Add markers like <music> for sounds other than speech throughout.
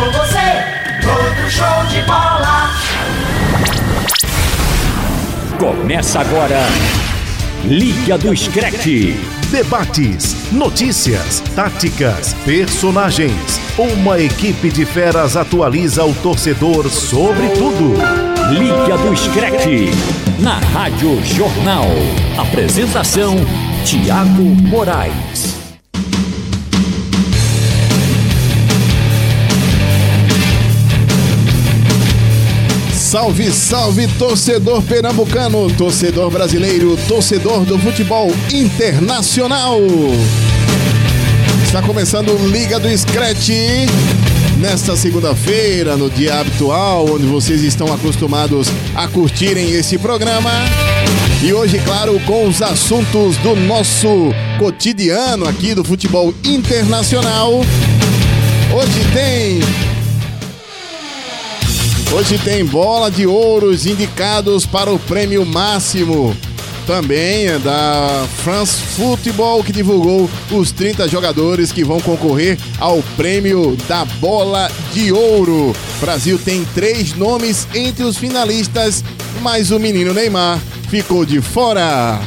com você, todo show de bola. Começa agora, Liga do Screte. Debates, notícias, táticas, personagens. Uma equipe de feras atualiza o torcedor sobre tudo. Liga do Screte. Na Rádio Jornal. Apresentação: Tiago Moraes. Salve, salve, torcedor pernambucano, torcedor brasileiro, torcedor do futebol internacional. Está começando Liga do Scratch. Nesta segunda-feira, no dia habitual, onde vocês estão acostumados a curtirem esse programa. E hoje, claro, com os assuntos do nosso cotidiano aqui do futebol internacional. Hoje tem Hoje tem bola de ouros indicados para o prêmio máximo. Também é da France Football que divulgou os 30 jogadores que vão concorrer ao prêmio da bola de ouro. Brasil tem três nomes entre os finalistas, mas o menino Neymar ficou de fora.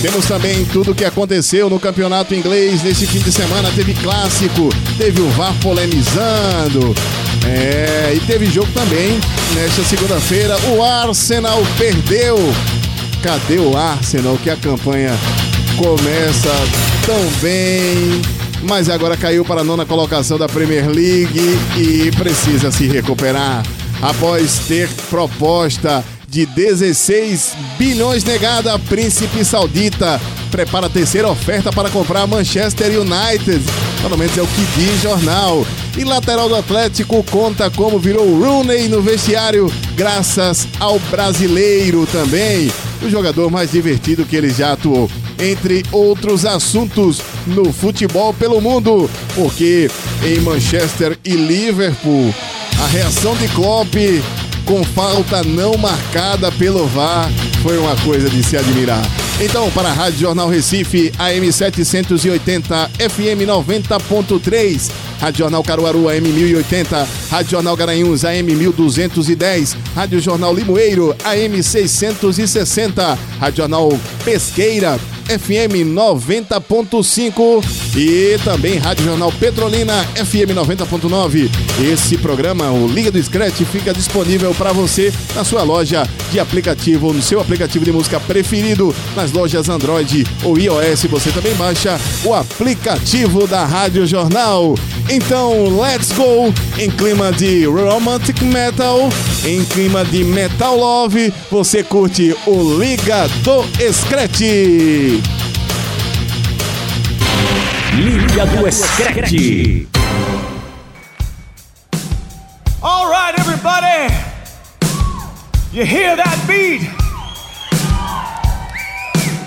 Temos também tudo o que aconteceu no campeonato inglês nesse fim de semana. Teve clássico, teve o VAR polemizando, é, e teve jogo também nesta segunda-feira. O Arsenal perdeu. Cadê o Arsenal? Que a campanha começa tão bem, mas agora caiu para a nona colocação da Premier League e precisa se recuperar. Após ter proposta de 16 bilhões negada, Príncipe Saudita prepara a terceira oferta para comprar Manchester United. Pelo menos é o que diz jornal. E lateral do Atlético conta como virou Rooney no vestiário, graças ao brasileiro também, o jogador mais divertido que ele já atuou. Entre outros assuntos no futebol pelo mundo, porque em Manchester e Liverpool, a reação de Klopp com falta não marcada pelo VAR foi uma coisa de se admirar. Então, para a Rádio Jornal Recife, AM 780, FM 90.3, Rádio Jornal Caruaru, AM 1080, Rádio Jornal Garanhuns, AM 1210, Rádio Jornal Limoeiro, AM 660, Rádio Jornal Pesqueira, FM 90.5 e também Rádio Jornal Petrolina FM 90.9. Esse programa, o Liga do Scratch, fica disponível para você na sua loja de aplicativo, no seu aplicativo de música preferido, nas lojas Android ou iOS. Você também baixa o aplicativo da Rádio Jornal. Então, let's go! Em clima de romantic metal, em clima de metal love, você curte o Liga do Scratch. Liga do Screte. All right, everybody. You hear that beat?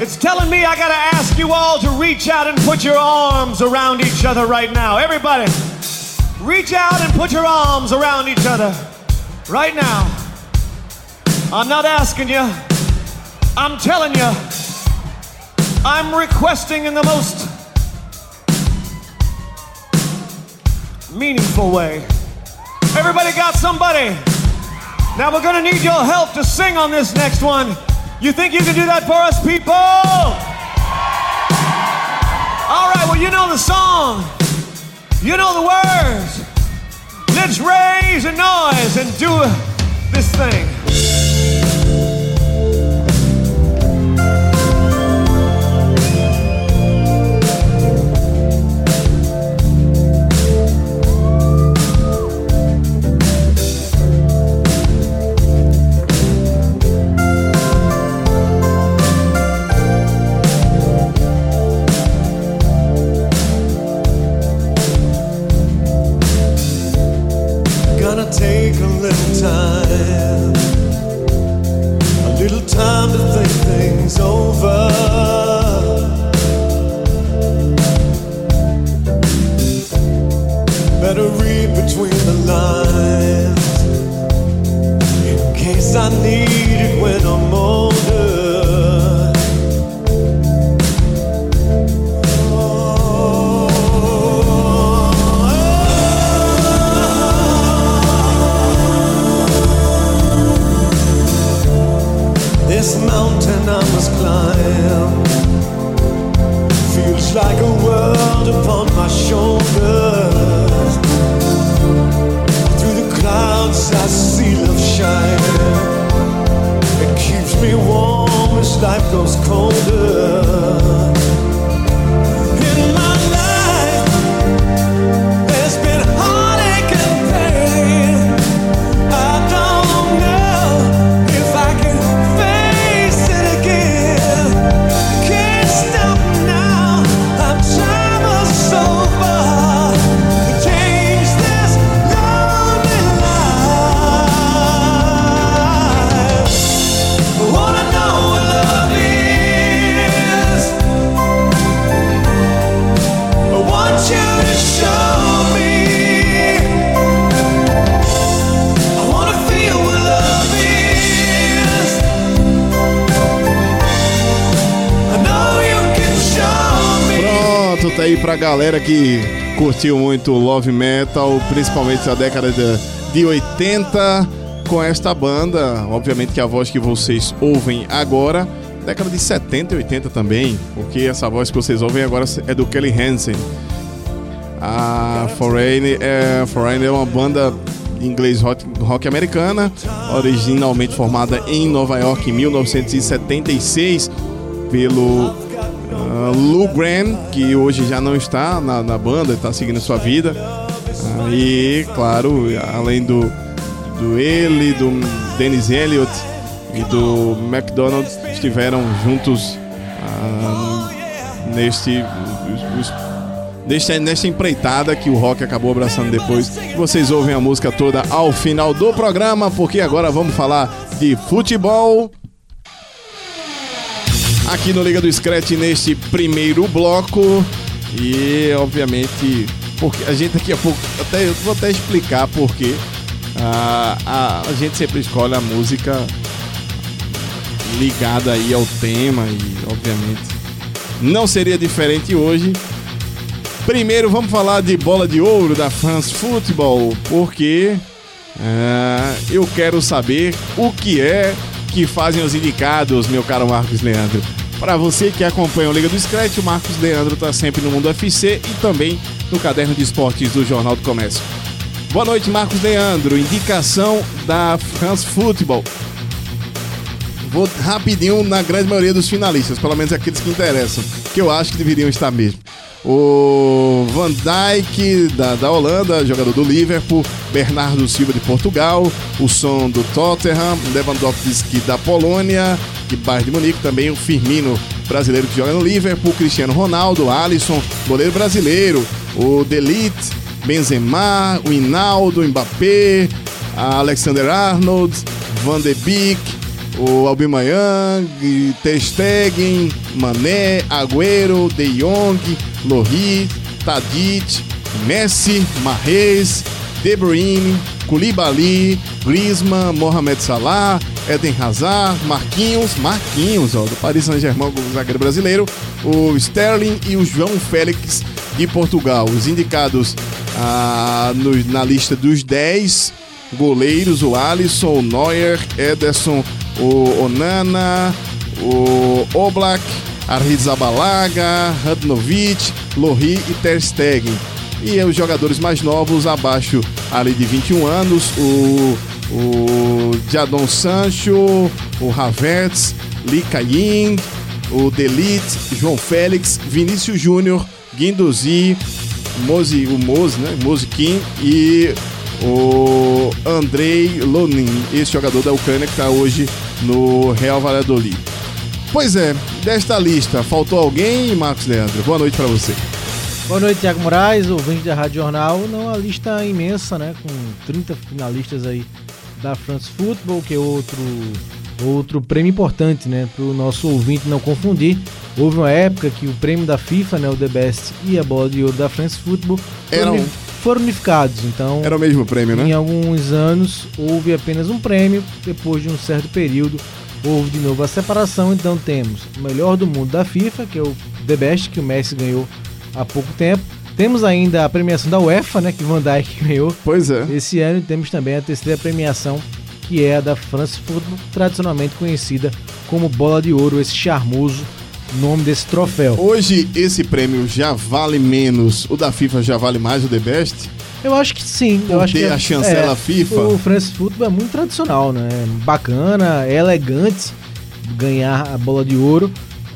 It's telling me I gotta ask you all to reach out and put your arms around each other right now. Everybody, reach out and put your arms around each other right now. I'm not asking you, I'm telling you, I'm requesting in the most meaningful way. Everybody got somebody? Now we're gonna need your help to sing on this next one. You think you can do that for us, people? All right, well, you know the song, you know the words. Let's raise a noise and do this thing. everything's over. Better read between the lines in case I need it when I'm. Goes colder. Aí pra galera que curtiu muito Love Metal, principalmente a década de, de 80, com esta banda. Obviamente que a voz que vocês ouvem agora, década de 70 e 80 também, porque essa voz que vocês ouvem agora é do Kelly Hansen. A Foreign é, Foreign é uma banda inglês rock, rock americana, originalmente formada em Nova York em 1976 pelo ah, Lou Graham, que hoje já não está na, na banda, está seguindo sua vida. Ah, e, claro, além do, do ele, do Dennis Elliott e do McDonald, estiveram juntos ah, neste, neste, nesta empreitada que o rock acabou abraçando depois. Vocês ouvem a música toda ao final do programa, porque agora vamos falar de futebol aqui no Liga do Scratch neste primeiro bloco. E obviamente, porque a gente daqui a pouco, até, eu vou até explicar porque a, a, a gente sempre escolhe a música ligada aí ao tema e obviamente não seria diferente hoje. Primeiro vamos falar de bola de ouro da France Football, porque ah, eu quero saber o que é que fazem os indicados, meu caro Marcos Leandro. Para você que acompanha o Liga do Scratch, o Marcos Leandro está sempre no Mundo FC e também no Caderno de Esportes do Jornal do Comércio. Boa noite, Marcos Leandro. Indicação da France Football. Vou rapidinho na grande maioria dos finalistas, pelo menos aqueles que interessam, que eu acho que deveriam estar mesmo. O Van Dijk da, da Holanda, jogador do Liverpool, Bernardo Silva de Portugal, o Son do Tottenham, Lewandowski da Polônia, de Bayern de Munique, também o Firmino brasileiro que joga no Liverpool, Cristiano Ronaldo, Alisson, goleiro brasileiro, o Delite, Benzema, o Hinaldo, Mbappé, Alexander Arnold, Van de Beek, o Aubameyang, Ter Stegen, Mané, Agüero, De Jong, Lohri, Tadic, Messi, Mahrez, De Bruyne, Koulibaly, Griezmann, Mohamed Salah, Eden Hazard, Marquinhos, Marquinhos, ó, do Paris Saint-Germain, o zagueiro brasileiro, o Sterling e o João Félix de Portugal. Os indicados ah, no- na lista dos 10 goleiros, o Alisson, o Neuer, Ederson, o Onana, o Oblak, Arrizabalaga, Radnovic, Lohri e Ter Stegen. E os jogadores mais novos, abaixo ali de 21 anos, o, o Jadon Sancho, o Havertz, Lee Kaying, o Delite, João Félix, Vinícius Júnior, Guindozi, Mozi, o Mozi, né? Mozi Kim e o Andrei Lonin, esse jogador da Ucrânia que está hoje no Real Valladolid. Pois é, desta lista, faltou alguém, Marcos Leandro? Boa noite para você. Boa noite, Tiago Moraes, ouvinte da Rádio Jornal. Não, uma lista imensa, né? Com 30 finalistas aí da France Football, que é outro, outro prêmio importante, né? Para o nosso ouvinte não confundir. Houve uma época que o prêmio da FIFA, né? O The Best e a bola de ouro da France Football foram, Eram- foram unificados. Então, Era o mesmo prêmio, em né? alguns anos houve apenas um prêmio, depois de um certo período houve de novo a separação, então temos o melhor do mundo da FIFA, que é o The Best, que o Messi ganhou há pouco tempo. Temos ainda a premiação da UEFA, né, que Van Dijk <laughs> ganhou Pois é. esse ano, e temos também a terceira premiação, que é a da France Football, tradicionalmente conhecida como Bola de Ouro, esse charmoso nome desse troféu. Hoje esse prêmio já vale menos, o da FIFA já vale mais o The Best? Eu acho que sim. Eu acho que é- a chancela é, FIFA? O France Football é muito tradicional, né? Bacana, é elegante ganhar a bola de ouro.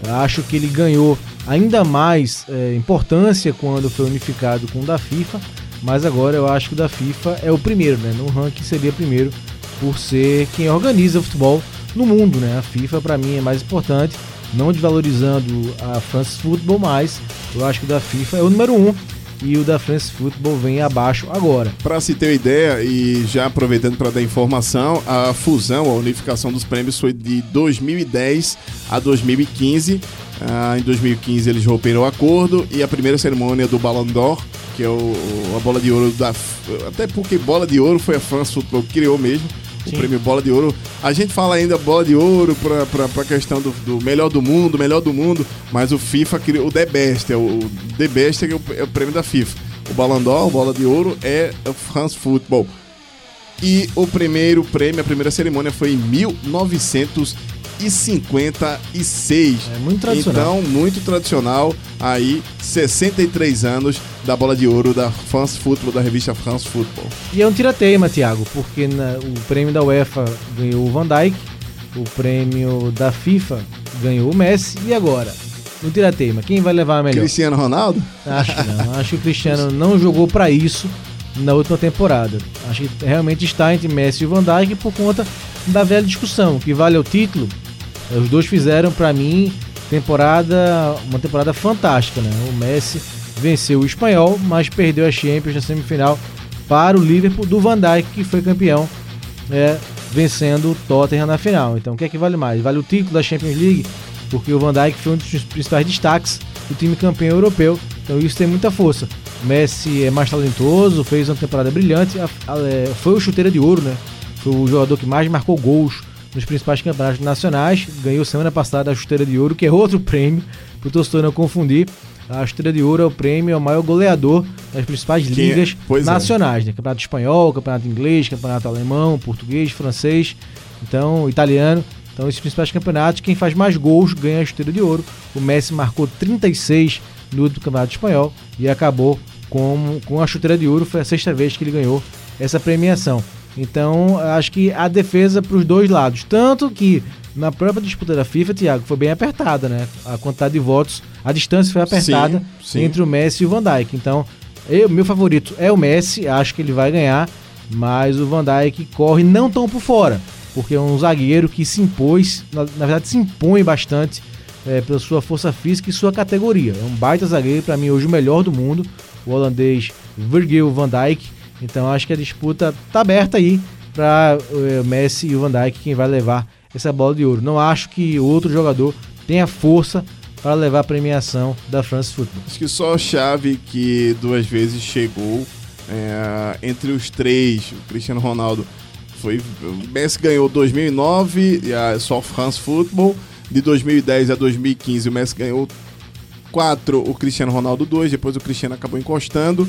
Eu acho que ele ganhou ainda mais é, importância quando foi unificado com o da FIFA. Mas agora eu acho que o da FIFA é o primeiro, né? No ranking seria primeiro por ser quem organiza o futebol no mundo, né? A FIFA para mim é mais importante, não desvalorizando a France Football, mas eu acho que o da FIFA é o número um e o da France Football vem abaixo agora. Para se ter uma ideia, e já aproveitando para dar informação, a fusão, a unificação dos prêmios foi de 2010 a 2015. Ah, em 2015 eles romperam o acordo e a primeira cerimônia do Ballon d'Or, que é o, a bola de ouro da. Até porque bola de ouro foi a France Football que criou mesmo. O prêmio Bola de Ouro. A gente fala ainda bola de ouro pra, pra, pra questão do, do melhor do mundo, melhor do mundo, mas o FIFA criou o The Best, é o, o The Best é o, é o prêmio da FIFA. O Ballon d'Or, bola de ouro, é o France Football. E o primeiro prêmio, a primeira cerimônia foi em 1956. É muito tradicional. Então, muito tradicional. Aí, 63 anos da bola de ouro da France Football, da revista France Football. E é um tirateima, Thiago, porque na- o prêmio da UEFA ganhou o Van Dijk, o prêmio da FIFA ganhou o Messi, e agora? No tirateima, quem vai levar a melhor? Cristiano Ronaldo? Acho que não. Acho que o Cristiano não jogou pra isso na última temporada. Acho que realmente está entre Messi e o Van Dijk por conta da velha discussão, que vale o título. Os dois fizeram pra mim temporada, uma temporada fantástica, né? O Messi venceu o espanhol, mas perdeu a Champions na semifinal para o Liverpool do Van Dijk, que foi campeão, é, vencendo o Tottenham na final. Então, o que é que vale mais? Vale o título da Champions League, porque o Van Dijk foi um dos principais destaques do time campeão europeu. Então, isso tem muita força. O Messi é mais talentoso, fez uma temporada brilhante, é, foi o chuteira de ouro, né? Foi o jogador que mais marcou gols nos principais campeonatos nacionais. Ganhou semana passada a chuteira de ouro, que é outro prêmio, para o torcedor não confundir. A chuteira de ouro é o prêmio, é o maior goleador das principais Que é- ligas é. nacionais, né? Campeonato espanhol, campeonato inglês, campeonato alemão, português, francês, então italiano. Então, esses principais campeonatos, quem faz mais gols ganha a chuteira de ouro. O Messi marcou 36 no último campeonato espanhol e acabou com, com a chuteira de ouro. Foi a sexta vez que ele ganhou essa premiação. Então, acho que a defesa para os dois lados. Tanto que na própria disputa da FIFA, Thiago, foi bem apertada, né? A quantidade de votos, a distância foi apertada Sim, sim. entre o Messi e o Van Dijk. Então, eu, meu favorito é o Messi, acho que ele vai ganhar, mas o Van Dijk corre não tão por fora, porque é um zagueiro que se impôs, na, na verdade se impõe bastante é, pela sua força física e sua categoria. É um baita zagueiro, para mim hoje o melhor do mundo, o holandês Virgil van Dijk. Então acho que a disputa tá aberta aí para o Messi e o Van Dijk quem vai levar essa bola de ouro. Não acho que outro jogador tenha força para levar a premiação da France Football. Acho que só a chave que duas vezes chegou é, entre os três, o Cristiano Ronaldo foi. O Messi ganhou 2009 e a só France Football. De 2010 a 2015, o Messi ganhou 4, o Cristiano Ronaldo 2. Depois o Cristiano acabou encostando.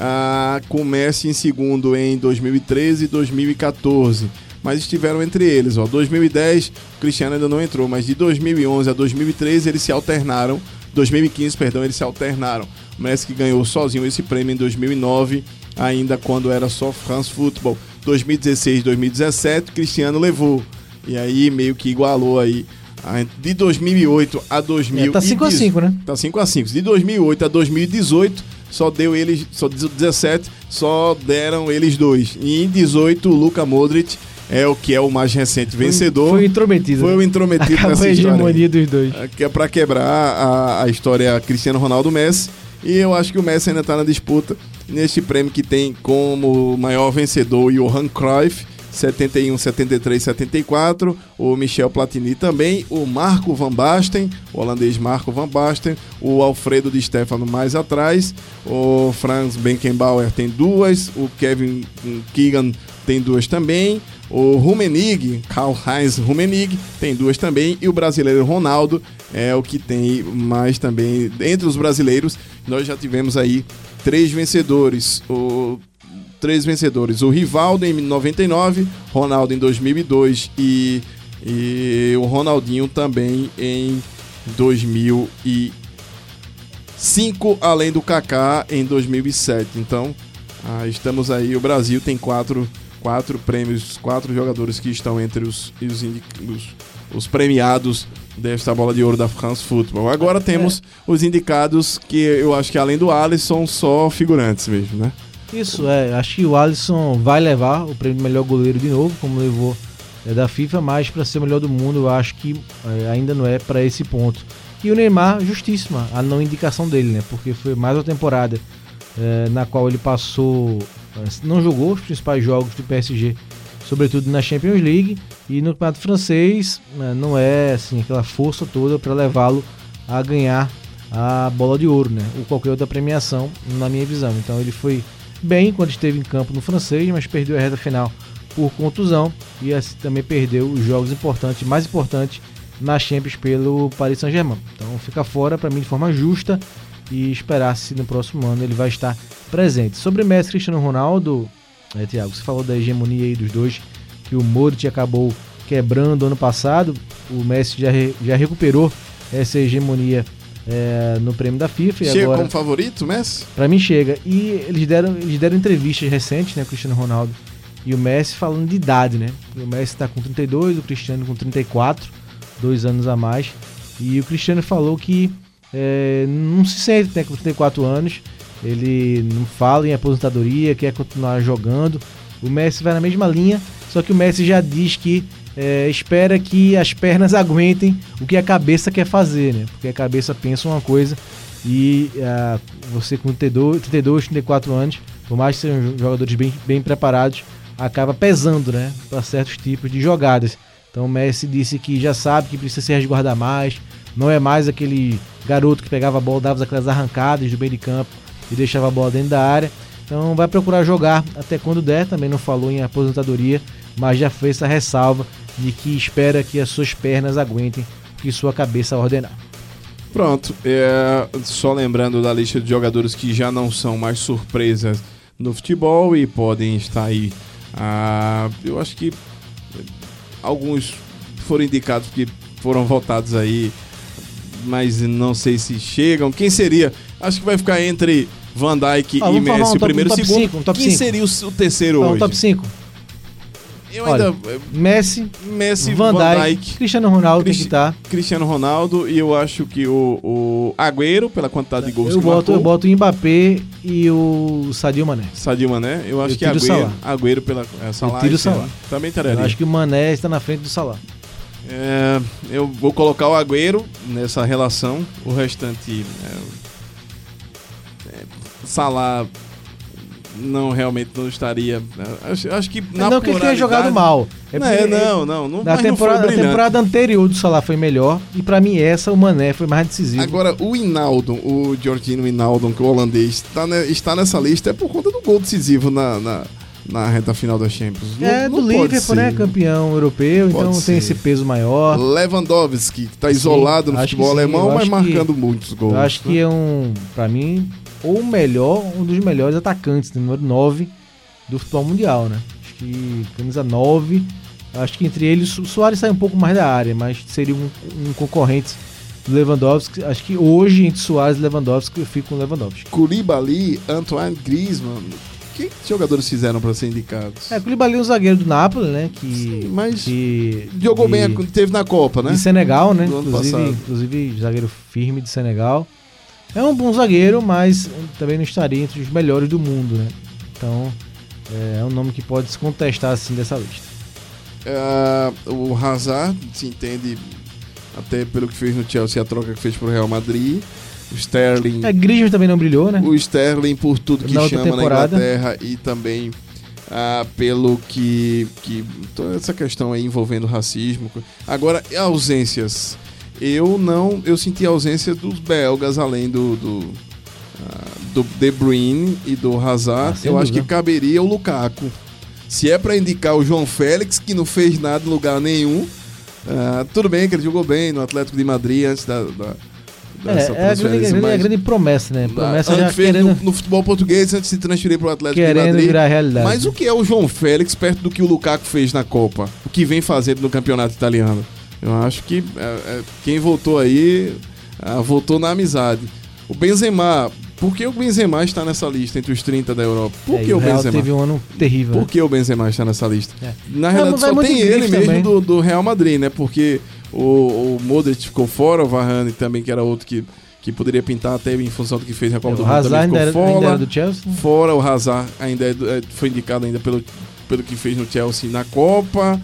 Ah, com Messi em segundo em 2013 e 2014. Mas estiveram entre eles. Ó. 2010, o Cristiano ainda não entrou, mas de 2011 a 2013 eles se alternaram. 2015, perdão, eles se alternaram. O Messi que ganhou sozinho esse prêmio em 2009, ainda quando era só France Football. 2016, 2017, Cristiano levou. E aí meio que igualou aí. De 2008 a 2018. É, tá 5 a 5, né? Tá 5 a 5. De 2008 a 2018, só deu eles, só 17, só deram eles dois. E em 18, o Luka Modric é o que é o mais recente vencedor. Foi intrometido. Foi né? o intrometido <laughs> Acabou nessa a história. hegemonia dos dois. Que é pra quebrar a, a história Cristiano Ronaldo Messi. E eu acho que o Messi ainda tá na disputa neste prêmio que tem como maior vencedor o Johan Cruyff, 71, 73, 74. O Michel Platini também. O Marco Van Basten, o holandês Marco Van Basten. O Alfredo Di Stefano mais atrás. O Franz Beckenbauer tem duas. O Kevin Keegan tem duas também. O Rummenigge, Karl-Heinz Rummenigge, tem duas também. E o brasileiro Ronaldo é o que tem mais também. Entre os brasileiros, nós já tivemos aí três vencedores. O três vencedores. O Rivaldo em 99, Ronaldo em 2002 e, e o Ronaldinho também em 2005, além do Kaká em 2007. Então, ah, estamos aí. O Brasil tem quatro, quatro prêmios, quatro jogadores que estão entre os, os, os, os premiados desta bola de ouro da France Football. Agora temos os indicados que eu acho que além do Alisson, só figurantes mesmo, né? Isso, é. Acho que o Alisson vai levar o prêmio de melhor goleiro de novo, como levou é, da FIFA, mas para ser o melhor do mundo, eu acho que é, ainda não é para esse ponto. E o Neymar, justíssima a não indicação dele, né? Porque foi mais uma temporada é, na qual ele passou, é, não jogou os principais jogos do PSG, sobretudo na Champions League, e no campeonato francês né, não é assim aquela força toda para levá-lo a ganhar a bola de ouro, né? Ou qualquer outra premiação, na minha visão. Então ele foi bem quando esteve em campo no francês, mas perdeu a reta final por contusão e assim, também perdeu os jogos importantes, mais importantes na Champions pelo Paris Saint-Germain. Então fica fora para mim de forma justa e esperar se no próximo ano ele vai estar presente. Sobre Messi Cristiano Ronaldo, é, Thiago, você falou da hegemonia aí dos dois, que o Modric acabou quebrando ano passado, o Messi já, re, já recuperou essa hegemonia é, no prêmio da FIFA. chega agora, como favorito, Messi? Para mim chega. E eles deram, eles deram entrevistas recentes, né, Cristiano Ronaldo e o Messi falando de idade, né? O Messi está com 32, o Cristiano com 34, dois anos a mais. E o Cristiano falou que é, não se sente né, com 34 anos, ele não fala em aposentadoria, quer continuar jogando. O Messi vai na mesma linha, só que o Messi já diz que é, espera que as pernas aguentem o que a cabeça quer fazer, né? Porque a cabeça pensa uma coisa e uh, você com 32, 32, 34 anos, por mais que sejam jogadores bem, bem preparados, acaba pesando, né, para certos tipos de jogadas. Então o Messi disse que já sabe que precisa se resguardar mais, não é mais aquele garoto que pegava a bola, dava aquelas arrancadas do meio de campo e deixava a bola dentro da área. Então vai procurar jogar até quando der, também não falou em aposentadoria, mas já fez essa ressalva de que espera que as suas pernas aguentem o que sua cabeça ordenar. Pronto, é, só lembrando da lista de jogadores que já não são mais surpresas no futebol e podem estar aí ah, eu acho que alguns foram indicados que foram votados aí, mas não sei se chegam. Quem seria? Acho que vai ficar entre Van Dijk ah, e Messi um o primeiro e um segundo. Cinco, um Quem cinco. seria o, o terceiro Fala hoje? um top 5. Eu Olha, ainda Messi, Messi, Van Dijk, Cristiano Ronaldo tem que Cristi- estar. Cristiano Ronaldo e eu acho que o, o Agüero pela quantidade de gols Eu que boto, marcou. eu boto o Mbappé e o Sadio Mané. Sadio Mané, eu acho Eu que Agüero. Agüero pela é, Salah, tiro o. Salah. Também Eu estaria. acho que o Mané está na frente do Salah. É, eu vou colocar o Agüero nessa relação. O restante. É, é, Salah não realmente não estaria. é, Acho, acho que na não que ele tenha jogado mal. É Não, é, não, não, não, Na mas não temporada, temporada anterior do Salah foi melhor. E pra mim essa, o Mané foi mais decisivo. Agora, o Inaldo, o Georgino Inaldo, que é o holandês, está, ne- está nessa lista é por conta do gol decisivo na, na, na reta final da Champions. É não do Liverpool, né? Campeão europeu, Pode então ser. tem esse peso maior. Lewandowski, que está isolado no que futebol sim, alemão, mas marcando muitos gols. Eu acho que né? é um, pra mim, ou o melhor, um dos melhores atacantes, né? número 9 do futebol mundial, né? Acho que camisa 9. Acho que entre eles o Soares sai um pouco mais da área, mas seria um, um concorrente do Lewandowski. Acho que hoje, entre Soares e Lewandowski, eu fico com o Lewandowski. Koulibaly, Antoine Griezmann. Que jogadores fizeram para ser indicados? É, Koulibaly é um zagueiro do Napoli, né? Que, Sim, mas que Jogou de- bem, teve na Copa, né? De Senegal, né? Inclusive, inclusive, zagueiro firme de Senegal. É um bom zagueiro, mas também não estaria entre os melhores do mundo, né? Então, é, é um nome que pode se contestar assim dessa lista. Ah, o Hazard se entende até pelo que fez no Chelsea, a troca que fez pro Real Madrid. O Sterling, É, Griezmann também não brilhou, né? o Sterling por tudo que Na chama temporada. na Inglaterra e também ah, pelo que, que toda essa questão aí envolvendo racismo. Agora, ausências. Eu não, eu senti a ausência dos belgas além do do, ah, do De Bruyne e do Hazard. Ah, eu acho que caberia o Lukaku. Se é pra indicar o João Félix, que não fez nada em lugar nenhum, ah, tudo bem que ele jogou bem no Atlético de Madrid antes da, da É, é a grande, transferência, grande- mas- a grande promessa, né? Promessa já fez querendo, no, no futebol português antes de se transferir para o Atlético de querendo Madrid. virar realidade. Mas o que é o João Félix perto do que o Lukaku fez na Copa? O que vem fazendo no campeonato italiano? Eu acho que é, é, quem voltou aí, ah, voltou na amizade. O Benzema, por que o Benzema está nessa lista entre os 30 da Europa? Por É, que e o Real Benzema? teve um ano terrível. Por né? que o Benzema está nessa lista? É. Na realidade, vai só tem em ele mesmo do, do Real Madrid, né? Porque o, o Modric ficou fora, o Varane também, que era outro que, que poderia pintar até em função do que fez na Copa do o Mundo, também ainda ficou fora. do Chelsea. Fora o Hazard, ainda é é, foi indicado ainda pelo, pelo que fez no Chelsea na Copa.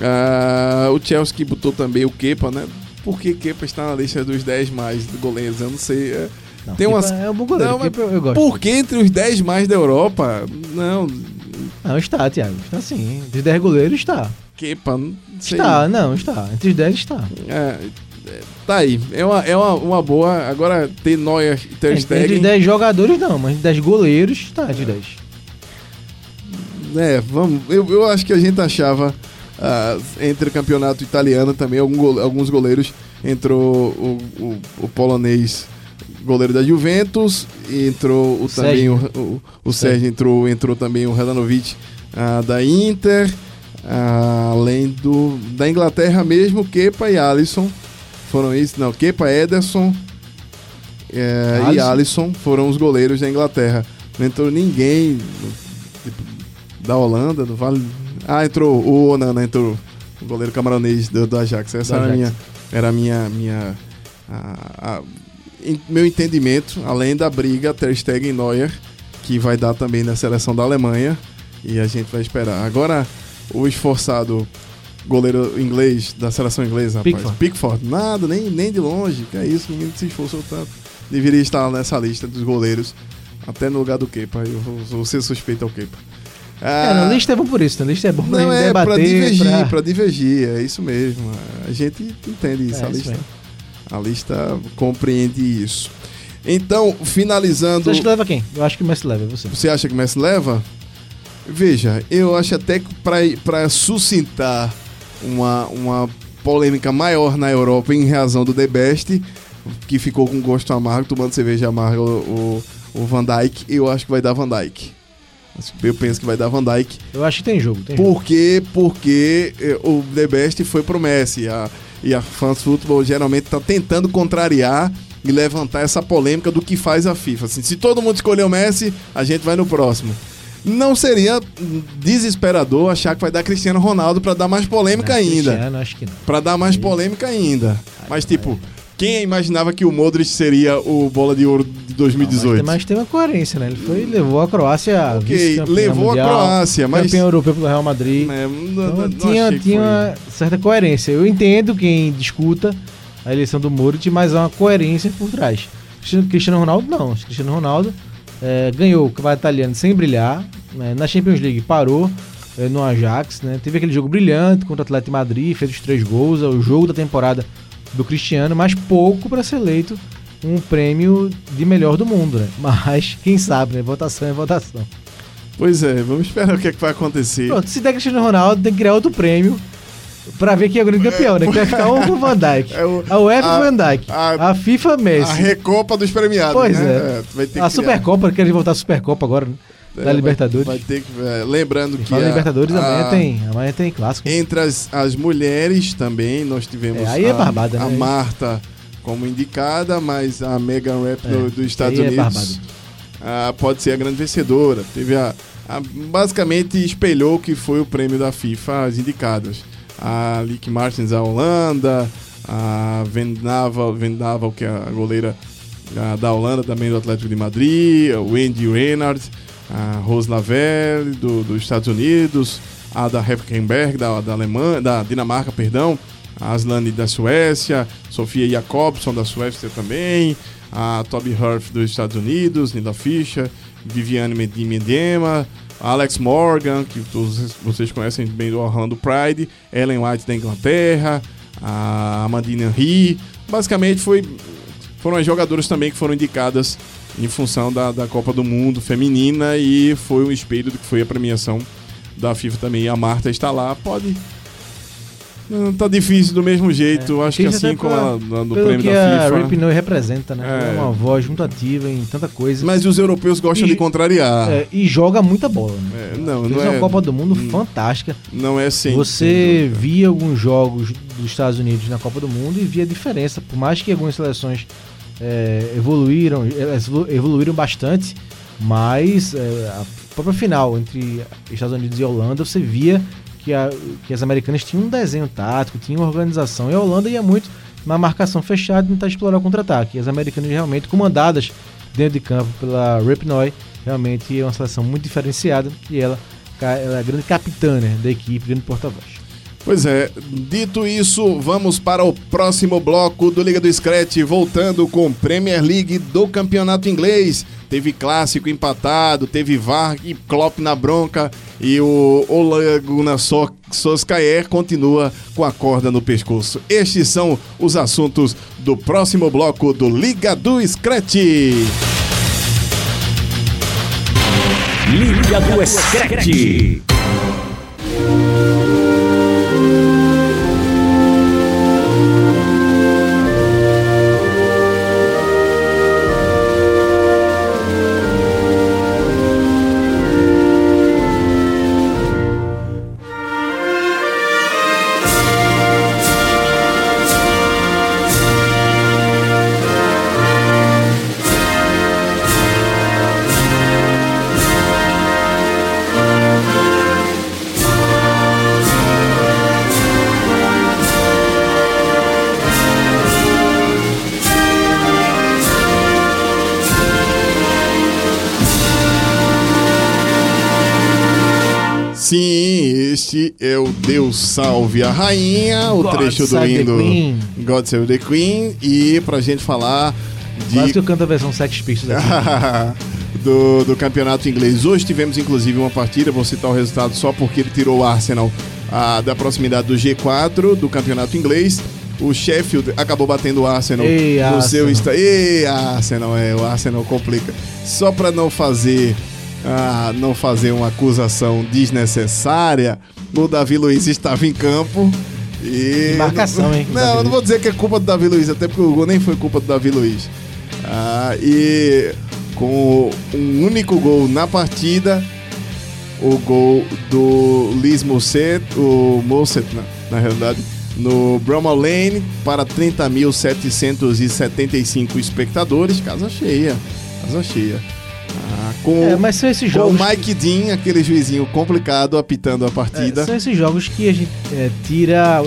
Ah, o Chelsea que botou também o Kepa, né? Por que Kepa está na lista dos 10 mais goleiros? Eu não sei. é. Não, Tem umas- É um bom goleiro. Não, mas Kepa eu, gosto. Por que entre os 10 mais da Europa? Não, Não, está, Thiago. Está sim. Entre os 10 goleiros está. Kepa, não sei. Está, não, está. Entre os 10 está. É, é, tá aí. É uma, é uma, uma boa. Agora ter Neuer e Ter Entre Stegen. os 10 jogadores não, mas entre os 10 goleiros está entre os 10. É, vamos. Eu, eu acho que a gente achava ah, entre o campeonato italiano também algum alguns goleiros. Entrou o, o, o polonês goleiro da Juventus, e entrou o, também Sérgio. o, o, o Sérgio entrou, entrou também o Helanovic ah, da Inter, ah, além do da Inglaterra mesmo, Kepa e Alisson foram isso, não, Kepa, Ederson é, e Alisson. Alisson foram os goleiros da Inglaterra. Não entrou ninguém tipo, da Holanda, do Vale. Ah, entrou o Onana, entrou o goleiro camaronês do, do Ajax. Essa Do era a Ajax. minha, era minha, minha a- a- em- meu entendimento, além da briga Ter Stegen e Neuer, que vai dar também na seleção da Alemanha, e a gente vai esperar. Agora, o esforçado goleiro inglês da seleção inglesa, rapaz. Pickford. Pickford, nada, nem, nem de longe, que é isso, o menino se esforçou tanto. Deveria estar nessa lista dos goleiros, até no lugar do Kepa, eu vou, vou ser suspeito ao Kepa. É, na lista é bom por isso. Na lista é bom Não, é debater. pra divergir, pra- pra divergir, é isso mesmo. A gente entende isso, É, a isso lista. mesmo. A lista compreende isso. Então, finalizando. Você acha que leva quem? Eu acho que o Messi leva, é você. Você acha que o Messi leva? Veja, eu acho até que para suscitar uma, uma polêmica maior na Europa em razão do The Best, que ficou com gosto amargo, tomando cerveja amarga o, o, o Van Dijk, eu acho que vai dar Van Dijk. Eu penso que vai dar Van Dijk. Eu acho que tem jogo. Tem jogo. Por quê? Porque eh, o The Best foi pro Messi. A, e a Fans Football geralmente tá tentando contrariar e levantar essa polêmica do que faz a FIFA. Assim, se todo mundo escolher o Messi, a gente vai no próximo. Não seria desesperador achar que vai dar Cristiano Ronaldo para dar mais polêmica Não, ainda. Cristiano, acho que não. Pra dar mais polêmica ainda. Mas tipo, quem imaginava que o Modric seria o bola de ouro de 2018? Mas, mas tem uma coerência, né? Ele foi, levou a Croácia a Ok, levou a mundial, Croácia, mas- campeão europeu pelo Real Madrid. É, não- Então, não- não tinha que tinha uma certa coerência. Eu entendo quem discuta a eleição do Modric, mas há uma coerência por trás. Cristiano- Ronaldo não. Cristiano Ronaldo eh, ganhou o campeonato italiano sem brilhar. né? Na Champions League parou eh, no Ajax. Né? Teve aquele jogo brilhante contra o Atlético Madrid, fez os três gols. É o jogo da temporada do Cristiano, mas pouco para ser eleito um prêmio de melhor do mundo. Né? Mas quem sabe, né? Votação é votação. Pois é, vamos esperar o que, é que vai acontecer. Pronto, se der Cristiano Ronaldo, tem que criar outro prêmio pra ver quem é o grande campeão, né? Que vai ficar o Van Dijk. É o- a UEFA a- Van Dijk. a- A, FIFA Messi. A Recopa dos premiados. Pois né? é. ter a que Supercopa, querem voltar a Supercopa agora, né? Criar- da é, Libertadores. Vai, ter que. é, lembrando que. A- Libertadores, a- amanhã tem, amanhã tem clássico. Entre as, as mulheres também, nós tivemos É, aí é a, barbada, a né? Marta como indicada, mas a Megan Rapinoe É, dos Estados é Unidos ah, pode ser a grande vencedora. Teve a, a- basicamente espelhou o que foi o prêmio da FIFA, as indicadas. A Lick Martins, a Holanda, a Vendaval, Vendaval que é a goleira ah, da Holanda, também do Atlético de Madrid, o Wendy Renard, a Rose Lavelle do, dos Estados Unidos, a da Hefkenberg da, da Alemanha, da Dinamarca, perdão, a Aslane da Suécia, Sofia Jacobson da Suécia também, a Toby Hurth dos Estados Unidos, Nila Fischer, Viviane Medema, Alex Morgan, que todos vocês conhecem bem do Orlando Pride, Ellen White da Inglaterra, a Amandine Henry. Basicamente foi, foram as jogadoras também que foram indicadas em função da, da Copa do Mundo feminina e foi um espelho do que foi a premiação da FIFA também. E a Marta está lá, pode Não, tá difícil do mesmo jeito. Acho que assim como ela- no Pelo prêmio que da a FIFA. Rapinoe representa, né? É. É uma voz muito ativa em tanta coisa. Mas os europeus gostam E- de contrariar. É, e joga muita bola, né? É, não, Fez não uma é, Copa do Mundo fantástica. não é sem Você via alguns jogos dos Estados Unidos na Copa do Mundo e via a diferença. Por mais que algumas seleções é, evoluíram, evolu- evoluíram bastante, mas é, a própria final entre Estados Unidos e Holanda, você via que, a- que as americanas tinham um desenho tático, tinham organização, e a Holanda ia muito na marcação fechada e tentar explorar o contra-ataque. As americanas realmente comandadas dentro de campo pela Rapinoe, realmente é uma seleção muito diferenciada e ela, ela é a grande capitã né, da equipe, grande porta-voz. Pois é, dito isso, vamos para o próximo bloco do Liga do Scratch, voltando com Premier League do Campeonato Inglês. Teve clássico empatado, teve VAR e Klopp na bronca e o Ole Gunnar So- Solskjaer continua com a corda no pescoço. Estes são os assuntos do próximo bloco do Liga do Scratch. Liga do Scratch. Deus Salve a Rainha, o God trecho do Queen. God Save the Queen. E pra gente falar Quase que de eu canto a versão Sex Pistols <laughs> do, do campeonato inglês. Hoje tivemos inclusive uma partida, vou citar o resultado só porque ele tirou o Arsenal ah, da proximidade do G4 do campeonato inglês. O Sheffield acabou batendo o Arsenal Ei, no seu Arsenal. está. Ei, Arsenal, é, o Arsenal complica. Só pra não fazer ah, não fazer uma acusação desnecessária, o Davi Luiz estava em campo e marcação, hein, Não, eu não vou dizer que é culpa do Davi Luiz, até porque o gol nem foi culpa do Davi Luiz. Ah, e com um único gol na partida, o gol do Liz Mosset, o Mosset, na, na realidade, no Bramall Lane para 30.775 espectadores, casa cheia, casa cheia. Com, É, mas são esses com jogos. o Mike Dean, aquele juizinho complicado, apitando a É, partida. são esses jogos que a gente é, tira,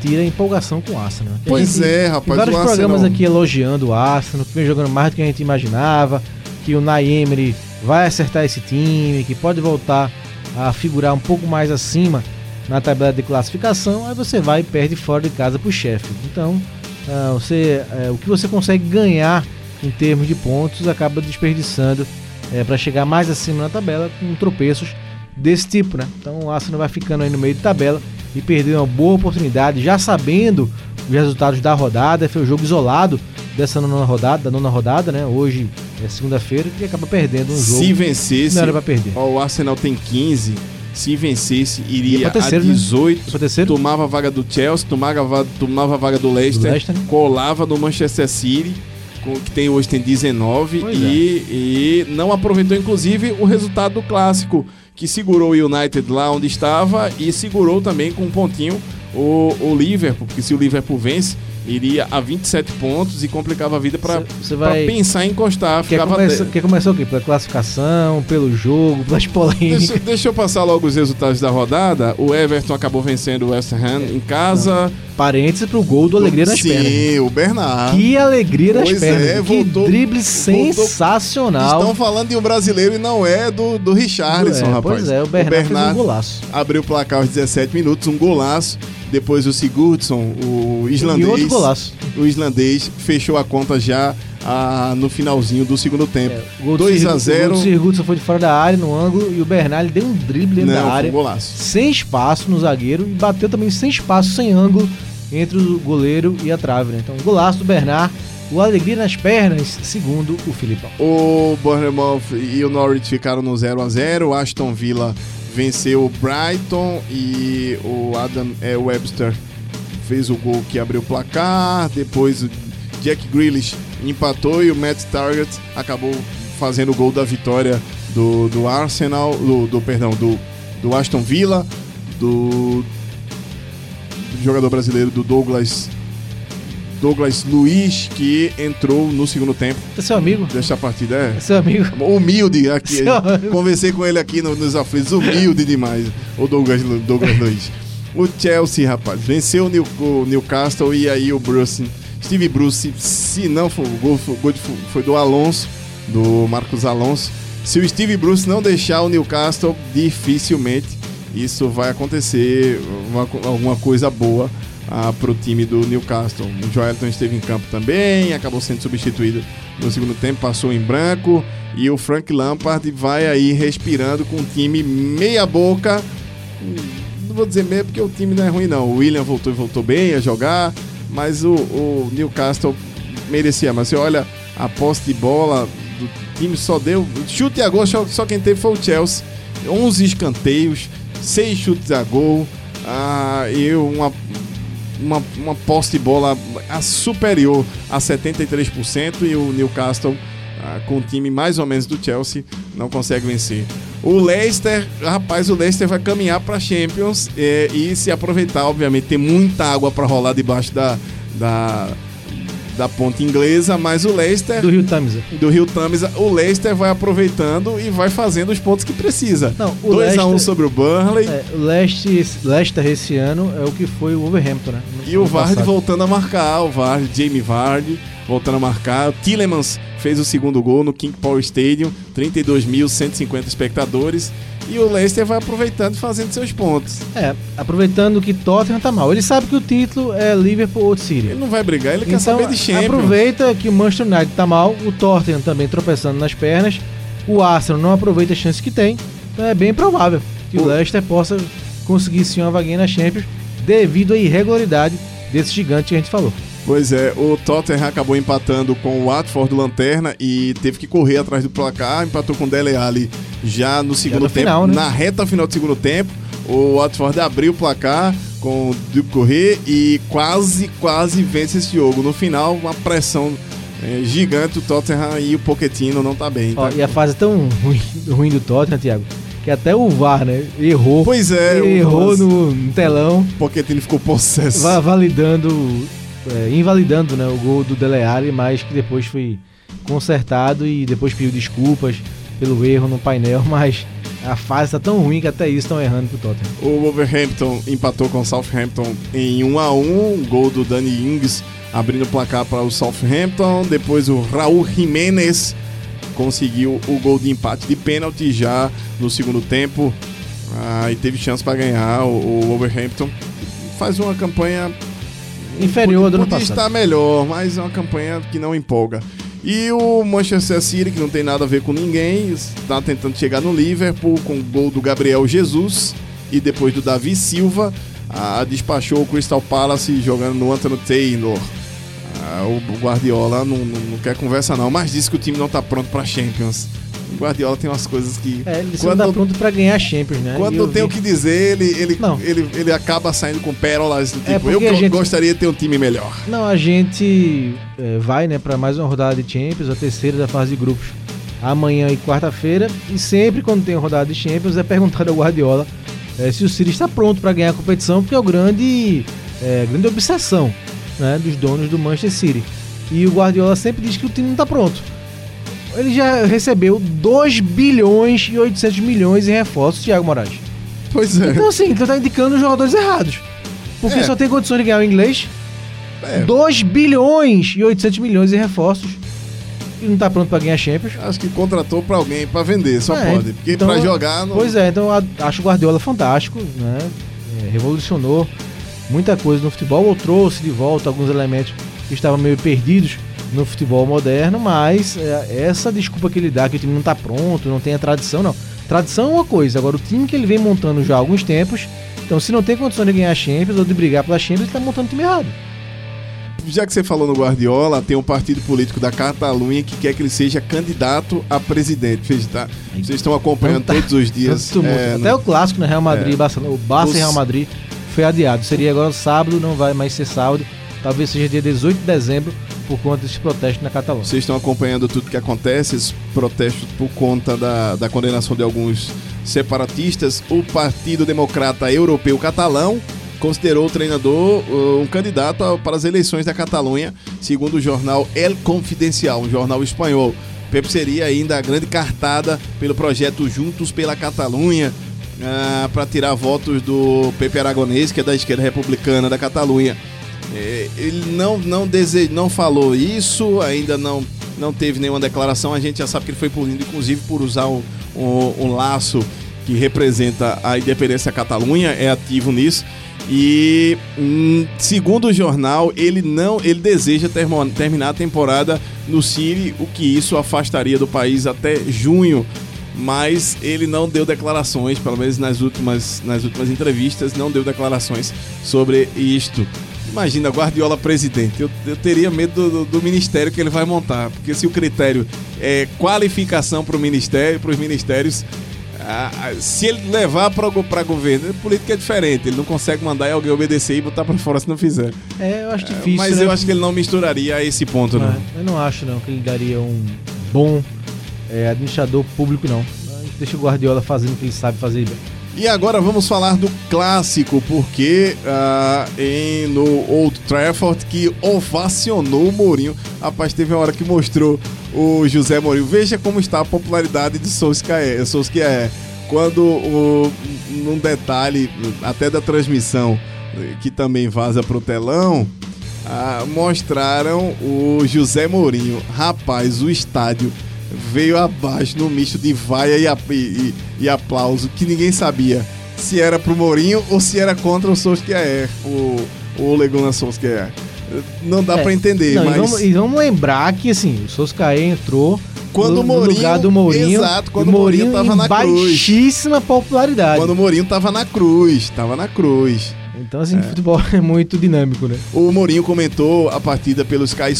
tira empolgação com o Arsenal. Que a Pois gente- é, Tem rapaz, vários o Arsenal- programas aqui elogiando o Arsenal, que vem jogando mais do que a gente imaginava, que o Naemery vai acertar esse time, que pode voltar a figurar um pouco mais acima na tabela de classificação, aí você vai e perde fora de casa pro Sheffield. Então, ah, você, eh, o que você consegue ganhar em termos de pontos acaba desperdiçando para chegar mais acima na tabela com tropeços desse tipo, né? Então o Arsenal vai ficando aí no meio de tabela e perdeu uma boa oportunidade, já sabendo os resultados da rodada, foi o jogo isolado dessa nona rodada, da nona rodada, né? Hoje é segunda-feira e acaba perdendo um jogo. Se vencesse, Não era pra perder. ó, o Arsenal tem 15. Se vencesse, iria terceiro, a né? 18. Foi terceiro? Tomava a vaga do Chelsea, tomava, tomava a vaga do Leicester, Do Leicester, né? colava no Manchester City, que tem hoje tem 19, Pois é. e, e não aproveitou, inclusive, o resultado do clássico, que segurou o United lá onde estava e segurou também com um pontinho o, o Liverpool, porque se o Liverpool vence, iria a 27 pontos e complicava a vida para vai- pensar em encostar. Quer Ficava começar, de- quer começar o quê? Pela classificação, pelo jogo, pelas <laughs> polêmicas. Deixa, deixa eu passar logo os resultados da rodada. O Everton acabou vencendo o West Ham em casa. Parênteses pro gol do Alegria nas Sim, pernas. o Bernard. Que alegria nas Pois pernas. é, que voltou- drible voltou- sensacional. Estão falando de um brasileiro e não é do, do Richarlison, É, rapaz. Pois é, o Bernard, fez um golaço. abriu o placar aos 17 minutos, um golaço. Depois o Sigurdsson, o islandês. outro golaço. O islandês fechou a conta já ah, no finalzinho do segundo tempo. É, o gol do 2 Sir- a O 0 gol do Sirgutsen foi de fora da área, no ângulo, e o Bernal deu um drible dentro Não, da foi um área. golaço. Sem espaço no zagueiro e bateu também sem espaço, sem ângulo entre o goleiro e a trave. Né? Então, golaço do Bernard, o alegria nas pernas, segundo o Filipão. O Bournemouth e o Norwich ficaram no 0 a 0 O Aston Villa venceu o Brighton e o Adam é, Webster fez o gol que abriu o placar, depois o Jack Grealish empatou e o Matt Target acabou fazendo o gol da vitória do, do Arsenal, do, do perdão, do, do Aston Villa, do, do jogador brasileiro do Douglas Douglas Luiz, que entrou no segundo tempo É seu amigo? desta partida. É, É seu amigo? Humilde aqui. Conversei com ele aqui no- nos aflitos. Humilde demais, o Douglas, Douglas Luiz. O Chelsea, rapaz, venceu o, New- o Newcastle e aí o Bruce, Steve Bruce, se não for o gol, foi, gol de- foi do Alonso, do Marcos Alonso. Se o Steve Bruce não deixar o Newcastle, dificilmente isso vai acontecer, uma alguma coisa boa ah, pro time do Newcastle. O Joelton esteve em campo também, acabou sendo substituído no segundo tempo, passou em branco. E o Frank Lampard vai aí respirando com um time meia boca. Não vou dizer meia porque o time não é ruim não. O William voltou e voltou bem a jogar, mas o, o Newcastle merecia. Mas você olha a posse de bola do time só deu chute a gol, só, só quem teve foi o Chelsea. 11 escanteios, 6 chutes a gol, ah, e uma uma, uma posse de bola superior a 73% e o Newcastle, ah, com o time mais ou menos do Chelsea, não consegue vencer. O Leicester, rapaz, o Leicester vai caminhar para Champions eh, e se aproveitar, obviamente, tem muita água para rolar debaixo da, da, da ponte inglesa, mas o Leicester Do Rio Tamisa. do Rio Tamisa, o Leicester vai aproveitando e vai fazendo os pontos que precisa. Não, o 2 a 1 Leicester- sobre o Burnley É, o Leicester, Leicester esse ano é o que foi o Wolverhampton, né? No e o ano Vardy passado. voltando a marcar, o Vardy, Jamie Vardy voltando a marcar. O Tillemans fez o segundo gol no King Power Stadium, 32.150 espectadores. E o Leicester vai aproveitando e fazendo seus pontos. É, aproveitando que Tottenham tá mal. Ele sabe que o título é Liverpool ou City. Ele não vai brigar, ele quer Então, saber de Champions. aproveita que o Manchester United tá mal, o Tottenham também tropeçando nas pernas, o Arsenal não aproveita a chance que tem, então é bem provável que o, O- Leicester possa conseguir sim uma vaguinha na Champions devido à irregularidade desse gigante que a gente falou. Pois é, o Tottenham acabou empatando com o Watford Lanterna e teve que correr atrás do placar, empatou com o Dele Alli já no segundo no tempo, final, né? na reta final do segundo tempo. O Watford abriu o placar com o Duke correr e quase, quase vence esse jogo. No final, uma pressão é, gigante, o Tottenham e o Pochettino não tá bem. Ó, tá? e a fase é tão ruim, <laughs> ruim do Tottenham, Thiago, que até o VAR, né, errou. Pois é, errou no, no telão, O Pochettino ficou possesso. va- validando, é, invalidando né, o gol do Dele Alli, mas que depois foi consertado e depois pediu desculpas pelo erro no painel, <laughs> mas a fase tá tão ruim que até isso estão errando pro Tottenham. O Wolverhampton empatou com o Southampton em 1 a 1 gol do Danny Ings abrindo o placar para o Southampton. Depois o Raul Jiménez conseguiu o gol de empate de pênalti já no segundo tempo ah, e teve chance para ganhar. O, o Wolverhampton faz uma campanha Inferior ao do ano Podia passado. estar melhor, mas é uma campanha que não empolga. E o Manchester City, que não tem nada a ver com ninguém, está tentando chegar no Liverpool com o gol do Gabriel Jesus e depois do Davi Silva, ah, despachou o Crystal Palace jogando no Anthony Taylor. Ah, o Guardiola não, não- não quer conversa não, mas disse que o time não está pronto para Champions. O Guardiola tem umas coisas que É, ele quando, tá pronto pra ganhar a Champions, né? quando eu não tem o vi- que dizer, ele, ele, Não. ele, ele acaba saindo com pérolas do É, tipo, eu a go- gente- gostaria de ter um time melhor. Não, a gente é, vai, né, para mais uma rodada de Champions, a terceira da fase de grupos, amanhã e quarta-feira. E sempre quando tem rodada de Champions é perguntado ao Guardiola é, se o City está pronto para ganhar a competição, porque é o grande, é, grande obsessão né, dos donos do Manchester City. E o Guardiola sempre diz que o time não está pronto. Ele já recebeu 2 bilhões e 800 milhões em reforços, Thiago Moraes. Pois é. Então, assim, ele tá indicando os jogadores errados. Porque É. só tem condições de ganhar o inglês. É. 2 bilhões e 800 milhões em reforços. E não tá pronto pra ganhar Champions. Acho que contratou pra alguém pra vender, só É, pode. Porque então- pra jogar não. Pois é, então acho o Guardiola fantástico, né? É, revolucionou muita coisa no futebol, ou trouxe de volta alguns elementos que estavam meio perdidos no futebol moderno, mas é, essa desculpa que ele dá que o time não tá pronto, não tem a tradição, não. Tradição é uma coisa, agora o time que ele vem montando já há alguns tempos, então se não tem condições de ganhar Champions ou de brigar pela Champions, ele tá montando o time errado. Já que você falou no Guardiola, tem um partido político da Catalunha que quer que ele seja candidato a presidente. Vocês, tá- vocês estão acompanhando tá- todos os dias. É, Até no- o clássico, né? Real Madrid, é. Barcelona, o Barça e Os- Real Madrid foi adiado. Seria agora sábado, não vai mais ser sábado. Talvez seja dia 18 de dezembro, por conta desse protesto na Catalunha. Vocês estão acompanhando tudo que acontece, esses protestos por conta da, da condenação de alguns separatistas. O Partido Democrata Europeu Catalão considerou o treinador uh, um candidato para as eleições da Catalunha, segundo o jornal El Confidencial, um jornal espanhol. Pepe seria ainda a grande cartada pelo projeto Juntos pela Catalunha, ah, para tirar votos do Pepe Aragonês, que é da esquerda republicana da Catalunha. É, ele não não dese... não falou isso, ainda não não teve nenhuma declaração. A gente já sabe que ele foi punido, inclusive, por usar um, um- um laço que representa a independência da Catalunha, é ativo nisso. E hum, segundo o jornal, ele não ele deseja termo- terminar a temporada no Chile, o que isso afastaria do país até junho. Mas ele não deu declarações, pelo menos nas últimas, nas últimas entrevistas, não deu declarações sobre isto. Imagina, Guardiola presidente. Eu, eu teria medo do, do ministério que ele vai montar. Porque se o critério é qualificação para o ministério, para os ministérios, ah, se ele levar para governo, política é diferente. Ele não consegue mandar alguém obedecer e botar para fora se não fizer. É, eu acho difícil. Mas né? eu acho que ele não misturaria a esse ponto, não. É, eu não acho não que ele daria um bom é, administrador público, não. Deixa o Guardiola fazendo o que ele sabe fazer bem. E agora vamos falar do clássico, porque ah, em, no Old Trafford que ovacionou o Mourinho. Rapaz, teve uma hora que mostrou o José Mourinho. Veja como está a popularidade de Solskjaer. Solskjaer. Quando, o, num detalhe, até da transmissão, que também vaza pro telão, ah, mostraram o José Mourinho. Rapaz, o estádio veio abaixo no misto de vaia e, e- e- aplauso que ninguém sabia se era pro Mourinho ou se era contra o Solskjaer, o, o Ole Gunnar Solskjaer. Não dá É, pra entender, Não, mas... e, vamos, e vamos lembrar que assim, o Solskjaer entrou Quando no, o Mourinho- no lugar do Mourinho. exato, quando o Mourinho tava em na cruz. baixíssima popularidade. Quando o Mourinho tava na cruz, tava na cruz. Então, assim, futebol <laughs> é muito dinâmico, né? O Mourinho comentou a partida pelo Sky,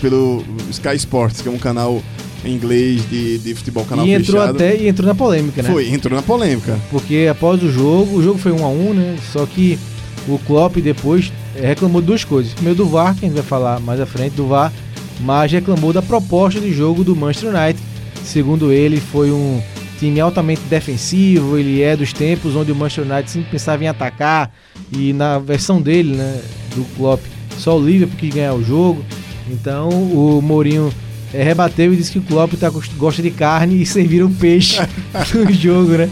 pelo Sky Sports, que é um canal inglês de, de futebol, canal e entrou fechado. até e entrou na polêmica, né? Foi, entrou na polêmica. Porque após o jogo, o jogo foi 1 a 1 né? Só que o Klopp depois eh, reclamou de duas coisas. Primeiro do VAR, que a gente vai falar mais à frente do VAR, mas reclamou da proposta de jogo do Manchester United. Segundo ele, foi um time altamente defensivo, ele é dos tempos onde o Manchester United sempre pensava em atacar e na versão dele, né, do Klopp, só o Liverpool que ganhar o jogo. Então o Mourinho eh, rebateu e disse que o Klopp tá, gost- gosta de carne e serviram peixe <laughs> no jogo, né?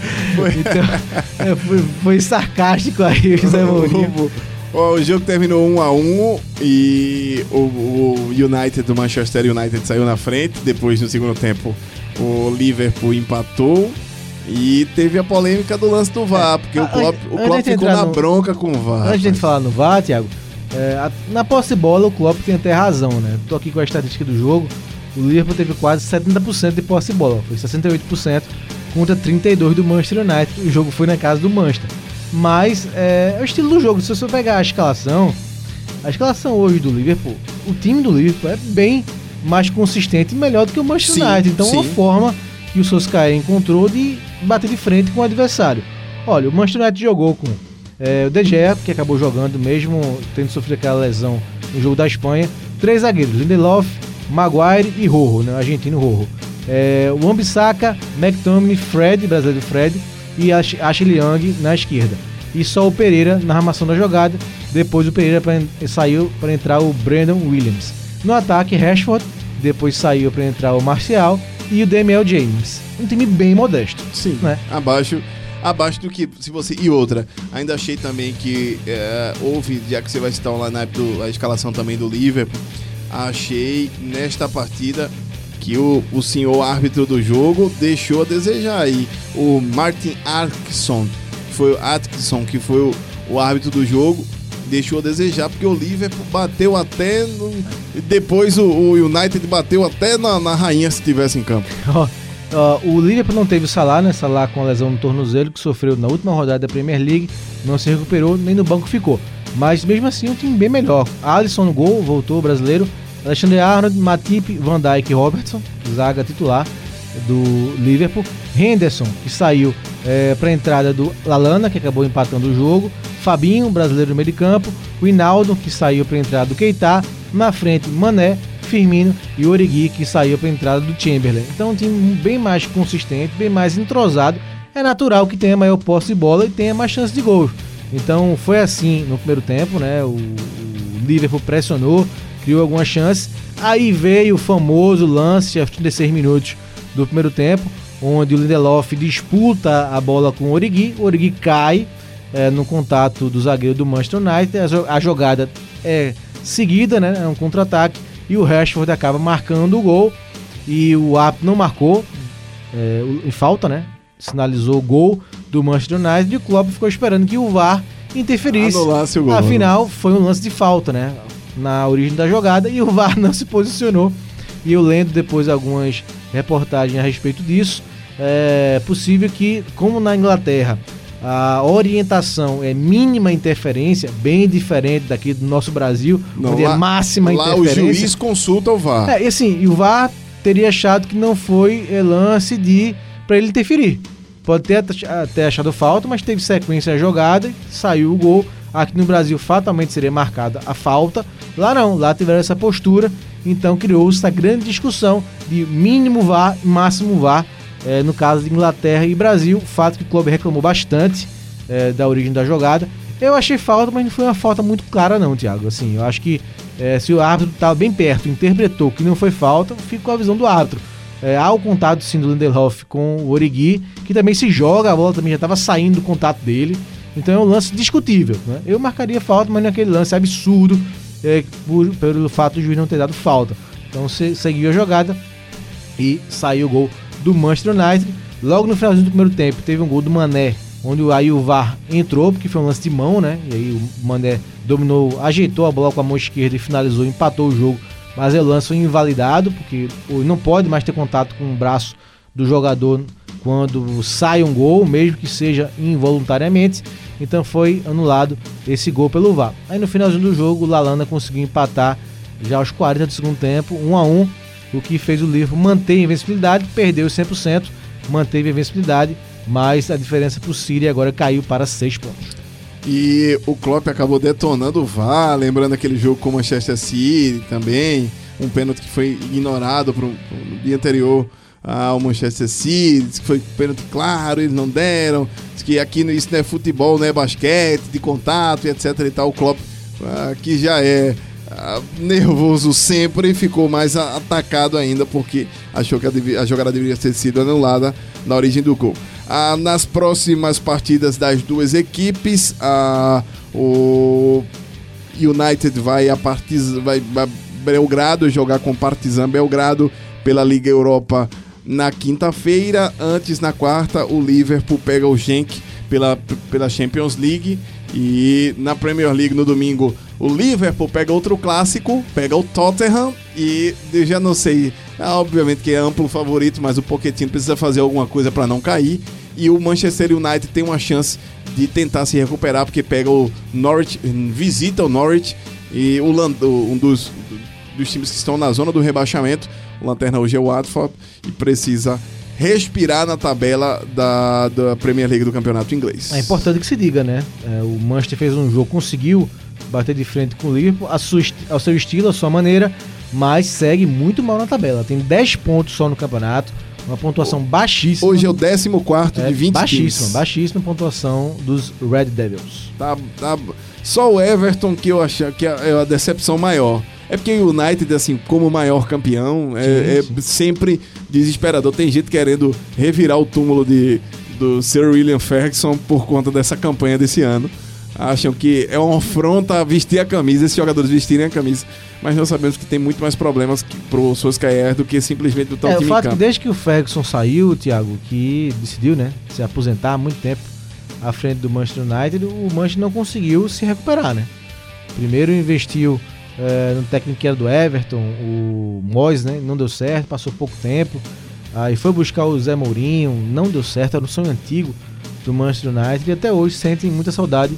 Então, é, foi, foi sarcástico aí o José Mourinho. O, jogo terminou 1 a 1 e o, o United do Manchester United saiu na frente. Depois, no segundo tempo, o Liverpool empatou. E teve a polêmica do lance do VAR, porque o Ah, Klopp, o Klopp ficou na no- bronca com o VAR. Antes de a gente falar no VAR, Thiago, é, a- na posse de bola o Klopp tem até razão, né? Tô aqui com a estatística do jogo. O Liverpool teve quase 70% de posse de bola, foi 68% contra 32% do Manchester United. O jogo foi na casa do Manchester. Mas é, é o estilo do jogo. Se você pegar a escalação, a escalação hoje do Liverpool, o time do Liverpool é bem mais consistente e melhor do que o Manchester Sim, United. Então é uma sim. forma que o Solskjaer encontrou de bater de frente com o adversário. Olha, o Manchester United jogou com é, o De Gea, que acabou jogando mesmo tendo sofrido aquela lesão no jogo da Espanha. Três zagueiros, Lindelof, Maguire e Rojo, né, argentino Rojo. É, o Ambissaca, McTominay, Fred, brasileiro Fred, e Ash- Ashley Young na esquerda. E só o Pereira na armação da jogada. Depois o Pereira pra, saiu para entrar o Brandon Williams. No ataque, Rashford. Depois saiu para entrar o Marcial e o Daniel James. Um time bem modesto. Sim, né? abaixo, abaixo do que se você e outra. Ainda achei também que é, houve, já que você vai citar o lineup do, a escalação também do Liverpool, achei nesta partida que o, o senhor árbitro do jogo deixou a desejar aí. O Martin Atkinson, foi o Atkinson, que foi o, o árbitro do jogo, deixou a desejar porque o Liverpool bateu até no, depois o, o United bateu até na, na rainha se tivesse em campo. <laughs> Ó, o Liverpool não teve o Salah, né? Salah com a lesão no tornozelo que sofreu na última rodada da Premier League, não se recuperou, nem no banco ficou. Mas mesmo assim, um time bem melhor. Alisson no gol, voltou o brasileiro. Alexander Arnold, Matip, Van Dijk e Robertson, zaga titular do Liverpool. Henderson, que saiu para a entrada do Lalana, que acabou empatando o jogo. Fabinho, brasileiro no meio de campo, o que saiu para a entrada do Keita, na frente Mané, Firmino e Origi, que saiu para a entrada do Chamberlain. Então um time bem mais consistente, bem mais entrosado. É natural que tenha maior posse de bola e tenha mais chance de gol. Então foi assim no primeiro tempo, né? O, o Liverpool pressionou, criou algumas chances. Aí veio o famoso lance aos 36 minutos do primeiro tempo, onde o Lindelof disputa a bola com o Origi. O Origi cai é, no contato do zagueiro do Manchester United. A, jogada é seguida, né? É um contra-ataque. E o Rashford acaba marcando o gol. E o árbitro não marcou é, em falta, né? Sinalizou o gol do Manchester United e o Klopp ficou esperando que o VAR interferisse. Anulasse o gol. Afinal, foi um lance de falta, né? Na origem da jogada e o VAR <laughs> não se posicionou. E eu lendo depois algumas reportagens a respeito disso, é possível que, como na Inglaterra, a orientação é mínima interferência, bem diferente daqui do nosso Brasil, Não, onde lá- é máxima Lá interferência. o juiz consulta o VAR. É, e assim, e o VAR teria achado que não foi é, lance de para ele interferir. Pode ter até achado falta, mas teve sequência a jogada, saiu o gol. Aqui no Brasil fatalmente seria marcada a falta. Lá não, lá tiveram essa postura. Então criou-se essa grande discussão de mínimo VAR e máximo VAR. é, no caso de Inglaterra e Brasil, fato que o clube reclamou bastante é, da origem da jogada. Eu achei falta, mas não foi uma falta muito clara não, Thiago. Assim, eu acho que é, se o árbitro estava bem perto, interpretou que não foi falta, fica com a visão do árbitro. É, há o contato sim do Lindelof com o Origi, que também se joga, a bola também já estava saindo do contato dele. Então é um lance discutível. Né? Eu marcaria falta, mas naquele lance absurdo é, por- pelo fato do juiz não ter dado falta. Então se, seguiu a jogada e saiu o gol do Manchester United. Logo no finalzinho do primeiro tempo, teve um gol do Mané, onde aí o VAR entrou, porque foi um lance de mão, né? E aí o Mané dominou, ajeitou a bola com a mão esquerda e finalizou, empatou o jogo. Mas o lance foi invalidado, porque não pode mais ter contato com o braço do jogador quando sai um gol, mesmo que seja involuntariamente. Então foi anulado esse gol pelo VAR. Aí no finalzinho do jogo, o Lalana conseguiu empatar já aos 40 do segundo tempo, 1 a 1 o que fez o Liverpool manter a invencibilidade, perdeu 100%, manteve a invencibilidade, mas a diferença para o City agora caiu para 6 pontos. E o Klopp acabou detonando o VAR, lembrando aquele jogo com o Manchester City também, um pênalti que foi ignorado pro, pro- dia anterior ao Manchester City, que foi pênalti claro, eles não deram, que aqui isso não é futebol, não é basquete, de contato e etc e tal. O Klopp, ah, que já é ah, nervoso sempre, ficou mais atacado ainda porque achou que a, jogada deveria ter sido anulada na origem do gol. Ah, nas próximas partidas das duas equipes, ah, o United vai a Partizan, vai Belgrado jogar com Partizan Belgrado pela Liga Europa na quinta-feira. Antes, na quarta, o Liverpool pega o Genk pela, pela Champions League. E na Premier League no domingo, o Liverpool pega outro clássico, pega o Tottenham. E eu já não sei, ah, obviamente que é amplo favorito, mas o Pochettino precisa fazer alguma coisa para não cair. E o Manchester United tem uma chance de tentar se recuperar, porque pega o Norwich, visita o Norwich e o, um dos, dos times que estão na zona do rebaixamento. Lanterna hoje é o Watford e precisa respirar na tabela da, da Premier League do campeonato inglês. É importante que se diga, né? É, o Manchester fez um jogo, conseguiu bater de frente com o Liverpool, a sua ao seu estilo, à sua maneira, mas segue muito mal na tabela. Tem 10 pontos só no campeonato, uma pontuação baixíssima. Hoje é o 14 É, de 20 baixíssima, times. baixíssima pontuação dos Red Devils. Tá, tá- só o Everton que eu acho que é a decepção maior. É porque o United, assim, como maior campeão, é, é sempre desesperador. Tem gente querendo revirar o túmulo de, do Sir William Ferguson por conta dessa campanha desse ano. Acham que é uma afronta a vestir a camisa, esses jogadores vestirem a camisa. Mas nós sabemos que tem muito mais problemas que, pro Solskjaer do que simplesmente botar É, o o time em fato que campo. desde que o Ferguson saiu, Thiago, que decidiu, né, se aposentar há muito tempo à frente do Manchester United, o Manchester não conseguiu se recuperar, né? Primeiro investiu é, no técnico que era do Everton, o Moyes, né, não deu certo, passou pouco tempo. Aí foi buscar o Zé Mourinho, não deu certo, era um sonho antigo do Manchester United e até hoje sentem muita saudade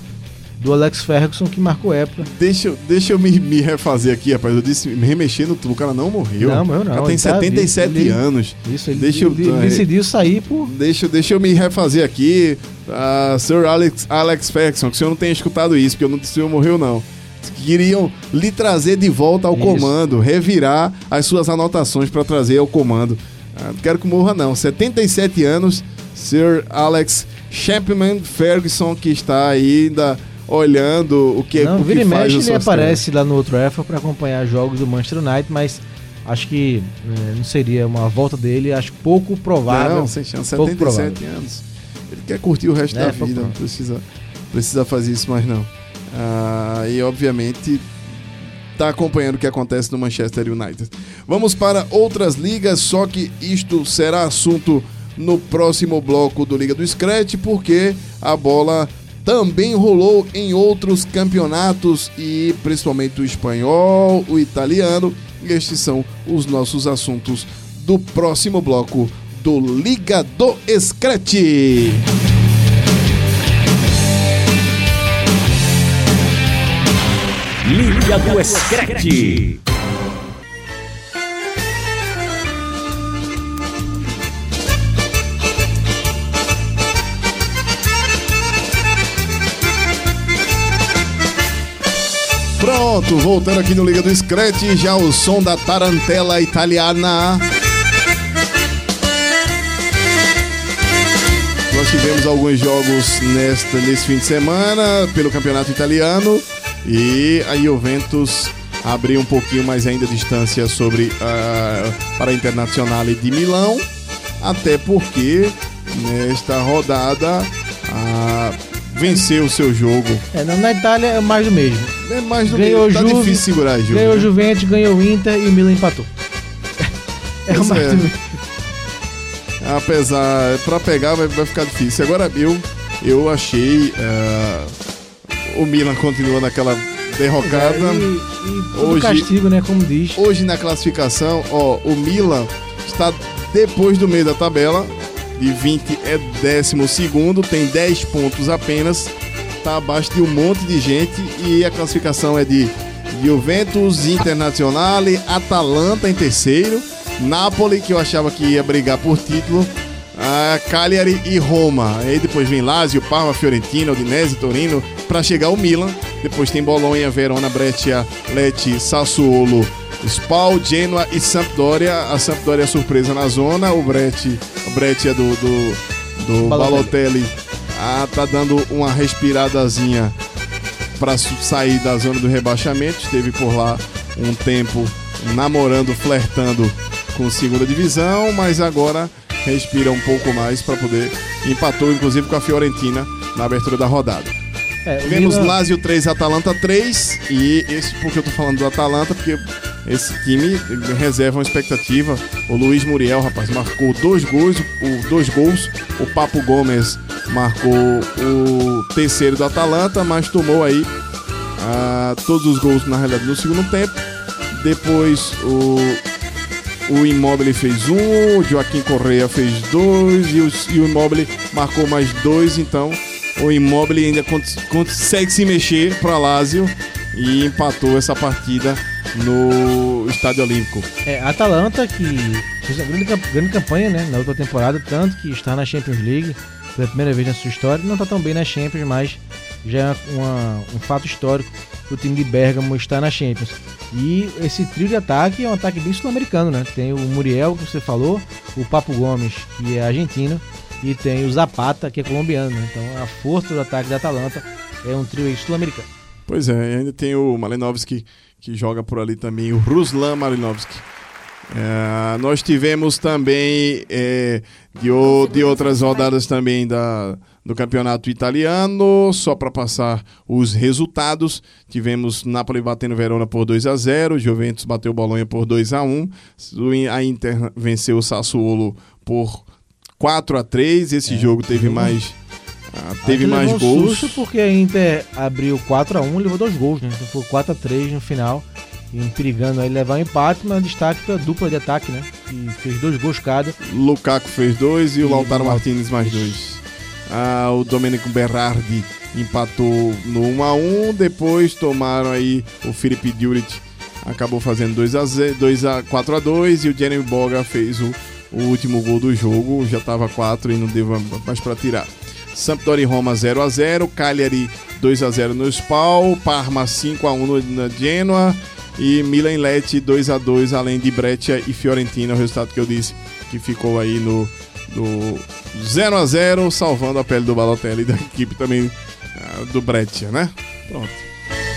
do Alex Ferguson que marcou época. Deixa, eu- deixa eu me, me refazer aqui, rapaz. Eu disse me remexer no túmulo. O cara não morreu. Não, morreu não, O cara tem ele tá 77 vivo, ele- anos. Isso, ele, Deixa eu- ele decidiu sair por Deixa, deixa eu me refazer aqui. a Sir Alex, Alex Ferguson, que o senhor não tenha escutado isso, porque eu não disse que o senhor morreu, não. Queriam lhe trazer de volta ao Isso. comando, revirar as suas anotações para trazer ao comando. Ah, não quero que morra, não. 77 anos, Sir Alex Chapman Ferguson, que está ainda olhando o que, Não, o que vira e faz mexe, ele aparece lá no outro EFA para acompanhar jogos do Manchester United, mas acho que eh, não seria uma volta dele, acho pouco provável. Não, sem chance. pouco 77 anos. Ele quer curtir o resto É, da vida, não precisa, precisa fazer isso mais não. Ah, e obviamente tá acompanhando o que acontece no Manchester United. Vamos para outras ligas, só que isto será assunto no próximo bloco do Liga do Scratch, porque a bola também rolou em outros campeonatos e principalmente o espanhol, o italiano. E estes são os nossos assuntos do próximo bloco do Liga do Scratch. Liga do Screte. Pronto, voltando aqui no Liga do Scratch, já o som da tarantela italiana. Nós tivemos alguns jogos nesta, nesse fim de semana pelo campeonato italiano e a Juventus abriu um pouquinho mais ainda a distância sobre a para a Internazionale de Milão, até porque nesta rodada a, venceu o seu jogo. É, na, Itália é mais do mesmo. É mais do Ganhou que tá Juve, difícil segurar a Juve. Ganhou o né? Juventus, ganhou o Inter e o Milan empatou. <laughs> É Pois mais é. do mesmo. Apesar, pra pegar vai, vai ficar difícil. Agora eu, eu achei. eh, o Milan continua naquela derrocada. É, e, e Hoje- castigo, né? Como diz. Hoje na classificação, ó, o Milan está depois do meio da tabela. De 20 é décimo segundo, tem 10 pontos apenas. Está abaixo de um monte de gente. E a classificação é de Juventus, Internazionale, Atalanta em terceiro. Napoli, que eu achava que ia brigar por título. a Cagliari e Roma. Aí depois vem Lazio, Parma, Fiorentina, Udinese, Torino, para chegar o Milan. Depois tem Bolonha, Verona, Brescia, Lecce, Sassuolo, Spal, Genoa e Sampdoria. A Sampdoria é surpresa na zona. O Breccia, o Breccia do, do, do Balotelli. Balotelli ah, tá dando uma respiradazinha para sair da zona do rebaixamento. Esteve por lá um tempo namorando, flertando com segunda divisão, mas agora respira um pouco mais para poder empatou inclusive com a Fiorentina na abertura da rodada. É, Tivemos Milan- Lazio 3, Atalanta 3 e esse porque eu tô falando do Atalanta porque esse time reserva uma expectativa. O Luiz Muriel, rapaz, marcou dois gols, o dois gols. O Papo Gomes marcou o terceiro do Atalanta, mas tomou aí ah, todos os gols na realidade no segundo tempo. Depois o o Immobile fez um, o Joaquim Correa fez dois e o, e o Immobile marcou mais dois. Então o Immobile ainda cons- consegue se mexer para Lazio e empatou essa partida no Estádio Olímpico. É, Atalanta, que fez uma grande, grande campanha né, na última temporada, tanto que está na Champions League pela primeira vez na sua história. Não está tão bem na Champions, mas já é uma- um fato histórico o time de Bergamo está na Champions. E esse trio de ataque é um ataque bem sul-americano, né? Tem o Muriel, que você falou, o Papo Gomes, que é argentino, e tem o Zapata, que é colombiano. né? Então a força do ataque da Atalanta é um trio sul-americano. Pois é, e ainda tem o Malinovski que joga por ali também, o Ruslan Malinovski. É, nós tivemos também é, de, o- de outras rodadas também da, do campeonato italiano, só para passar os resultados. Tivemos Napoli batendo Verona por 2 a 0 Juventus bateu Bolonha por 2 a 1 O- A Inter venceu o Sassuolo por 4 a 3 Esse jogo teve mais, ah, teve mais levou um gols. susto porque a Inter abriu 4x1 e levou dois gols, né? Então foi 4x3 no final. E perigando aí levar o empate, mas destaque pra dupla de ataque, né? Que fez dois gols cada. Lukaku fez dois e o E Lautaro o Martinez mais dois. Ah, o Domenico Berardi empatou no 1 a 1 depois tomaram aí o Felipe Djuric acabou fazendo 2 a 0, 2 a 4 a 2 e o Jeremy Boga fez o, o último gol do jogo, já tava 4 e não deu mais para tirar. Sampdoria e Roma 0 a 0 Cagliari 2 a 0 no Spal, Parma 5 a 1 no- na Genoa e Milan Lecce 2 a 2 além de Breccia e Fiorentina, o resultado que eu disse que ficou aí no, no 0 a 0 salvando a pele do Balotelli e da equipe também ah, do Breccia, né? Pronto.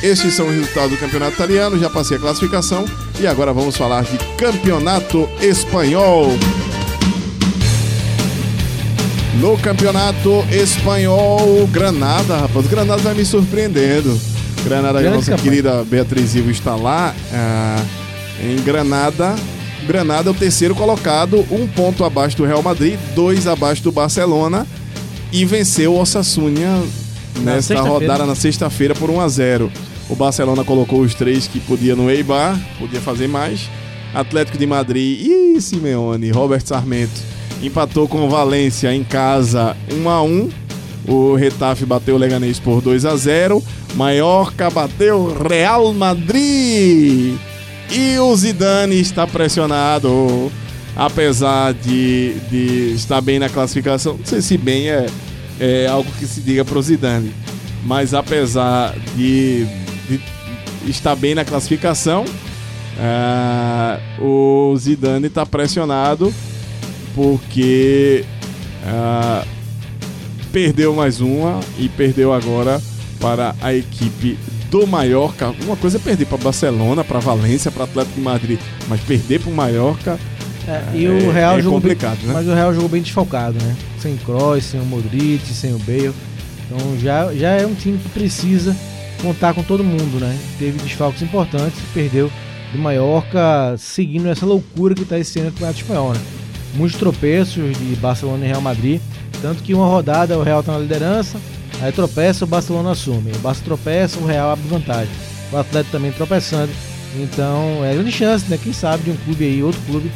Estes são os resultados do campeonato italiano, já passei a classificação e agora vamos falar de campeonato espanhol. No campeonato espanhol, Granada, rapaz, Granada vai me surpreendendo. Granada, a Grande nossa campanha. querida Beatriz Ivo está lá ah, em Granada. Granada é o terceiro colocado, um ponto abaixo do Real Madrid, dois abaixo do Barcelona e venceu o Osasuna Na nesta rodada na sexta-feira por 1 a 0. O Barcelona colocou os três que podia no Eibar, podia fazer mais. Atlético de Madrid e Simeone, Robert Sarmento empatou com o Valência em casa 1 a 1. O Retafe bateu o Leganês por 2 a 0. Mallorca bateu o Real Madrid. E o Zidane está pressionado, apesar de, de estar bem na classificação. Não sei se bem é, é algo que se diga pro Zidane, mas apesar de, estar bem na classificação, ah, o Zidane está pressionado porque ah, perdeu mais uma e perdeu agora para a equipe do Mallorca. Uma coisa é perder para Barcelona, para Valência, para Atlético de Madrid, mas perder para o Mallorca É, e o É- Real é jogou complicado, bem, né? Mas o Real jogou bem desfalcado, né? Sem Kroos, sem o Modric, sem o Bale. Então já, já é um time que precisa contar com todo mundo, né? Teve desfalques importantes perdeu do Mallorca, seguindo essa loucura que está esse ano no Campeonato Espanhol, né? Muitos tropeços de Barcelona e Real Madrid, tanto que uma rodada o Real está na liderança, aí tropeça, o Barcelona assume. O Barça tropeça, o Real abre vantagem. O Atlético também tropeçando. Então é grande chance, né? Quem sabe de um clube aí, outro clube,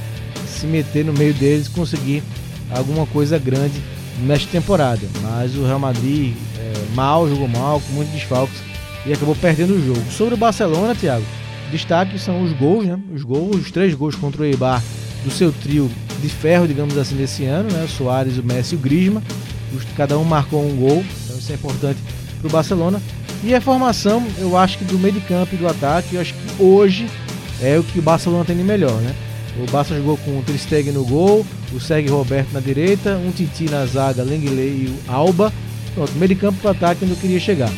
se meter no meio deles e conseguir alguma coisa grande nesta temporada. Mas o Real Madrid é, mal, jogou mal, com muitos desfalques e acabou perdendo o jogo. Sobre o Barcelona, Thiago, destaque são os gols, né? Os gols, os três gols contra o Eibar do seu trio de ferro, digamos assim, desse ano, né? O Soares, o Messi e o. Os- Cada um marcou um gol, então isso é importante para o Barcelona. E a formação, eu acho que do meio de campo e do ataque, eu acho que hoje é o que o Barcelona tem de melhor, né? O Barça jogou com o Ter Stegen no gol, o Sérgio Roberto na direita, um Titi na zaga, Lenglet e o Alba. Pronto, meio de campo para ataque onde eu queria chegar.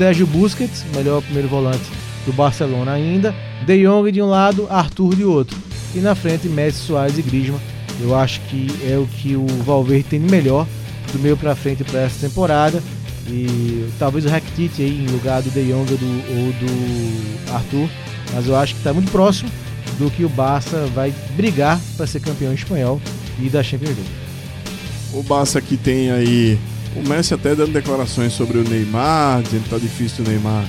Sérgio Busquets, melhor primeiro volante do Barcelona ainda. De Jong de um lado, Arthur de outro. E na frente, Messi, Soares e Griezmann. Eu acho que é o que o Valverde tem de melhor do meio para frente para essa temporada. E talvez o Rakitic aí em lugar do De Jong ou do, ou do Arthur. Mas eu acho que está muito próximo do que o Barça vai brigar para ser campeão espanhol e da Champions League. O Barça que tem aí o Messi até dando declarações sobre o Neymar, dizendo que tá difícil o Neymar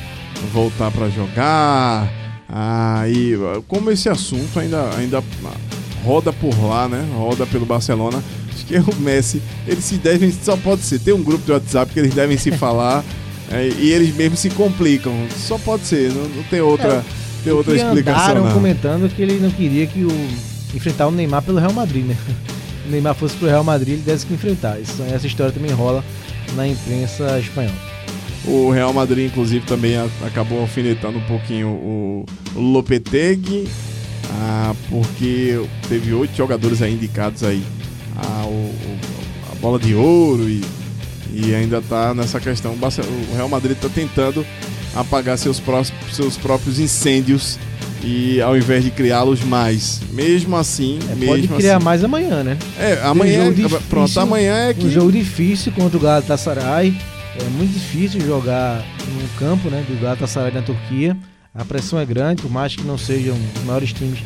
voltar para jogar. Aí, como esse assunto ainda, ainda roda por lá, né? Roda pelo Barcelona. Acho que o Messi, eles se devem, só pode ser, tem um grupo de WhatsApp que eles devem se <laughs> falar é, e eles mesmos se complicam. Só pode ser, não, não tem outra, tem outra explicação. andaram Não. comentando que ele não queria que o enfrentar o Neymar pelo Real Madrid, né? Neymar fosse pro Real Madrid, ele desse que enfrentar. Isso, essa história também rola na imprensa espanhola. O Real Madrid, inclusive, também acabou alfinetando um pouquinho o, Lopetegui, ah, porque teve oito jogadores aí indicados aí a, o- o- a bola de ouro e, e ainda tá nessa questão. O Real Madrid está tentando apagar seus, prós- seus próprios incêndios e ao invés de criá-los mais. Mesmo assim, É, mesmo pode criar assim. mais amanhã, né? É, amanhã, jogo difícil, pronto, amanhã é que Um jogo difícil contra o Galatasaray. É muito difícil jogar no campo né, do Galatasaray na Turquia. A pressão é grande, por mais que não sejam os maiores times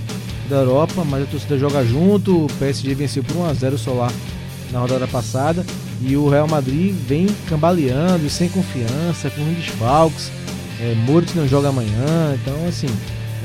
da Europa, mas a torcida joga junto. O PSG venceu por 1x0 o Solar na rodada passada. E o Real Madrid vem cambaleando, e sem confiança, com desfalques. É, Moritz não joga amanhã, então assim,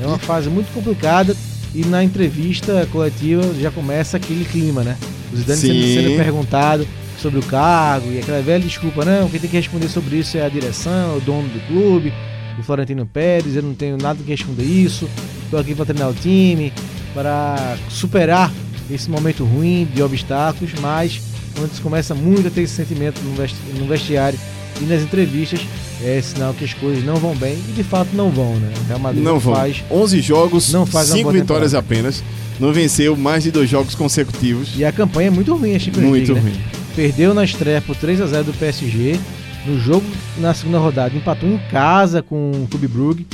é uma fase muito complicada. E na entrevista coletiva já começa aquele clima, né? O Zidane sendo, sendo perguntado sobre o cargo e aquela velha desculpa, não, quem tem que responder sobre isso é a direção, o dono do clube, o Florentino Pérez, eu não tenho nada que responder isso, estou aqui para treinar o time, para superar esse momento ruim de obstáculos, mas quando se começa muito a ter esse sentimento no vestiário e nas entrevistas, é sinal que as coisas não vão bem e de fato não vão, né? O Real Madrid Não vão. faz 11 jogos, não faz uma 5 boa vitórias apenas. Não venceu mais de dois jogos consecutivos. e a campanha é muito ruim a Champions Muito League, né? ruim. Perdeu na estreia por 3 a 0 do PSG. No jogo na segunda rodada empatou em casa com o Clube Brugge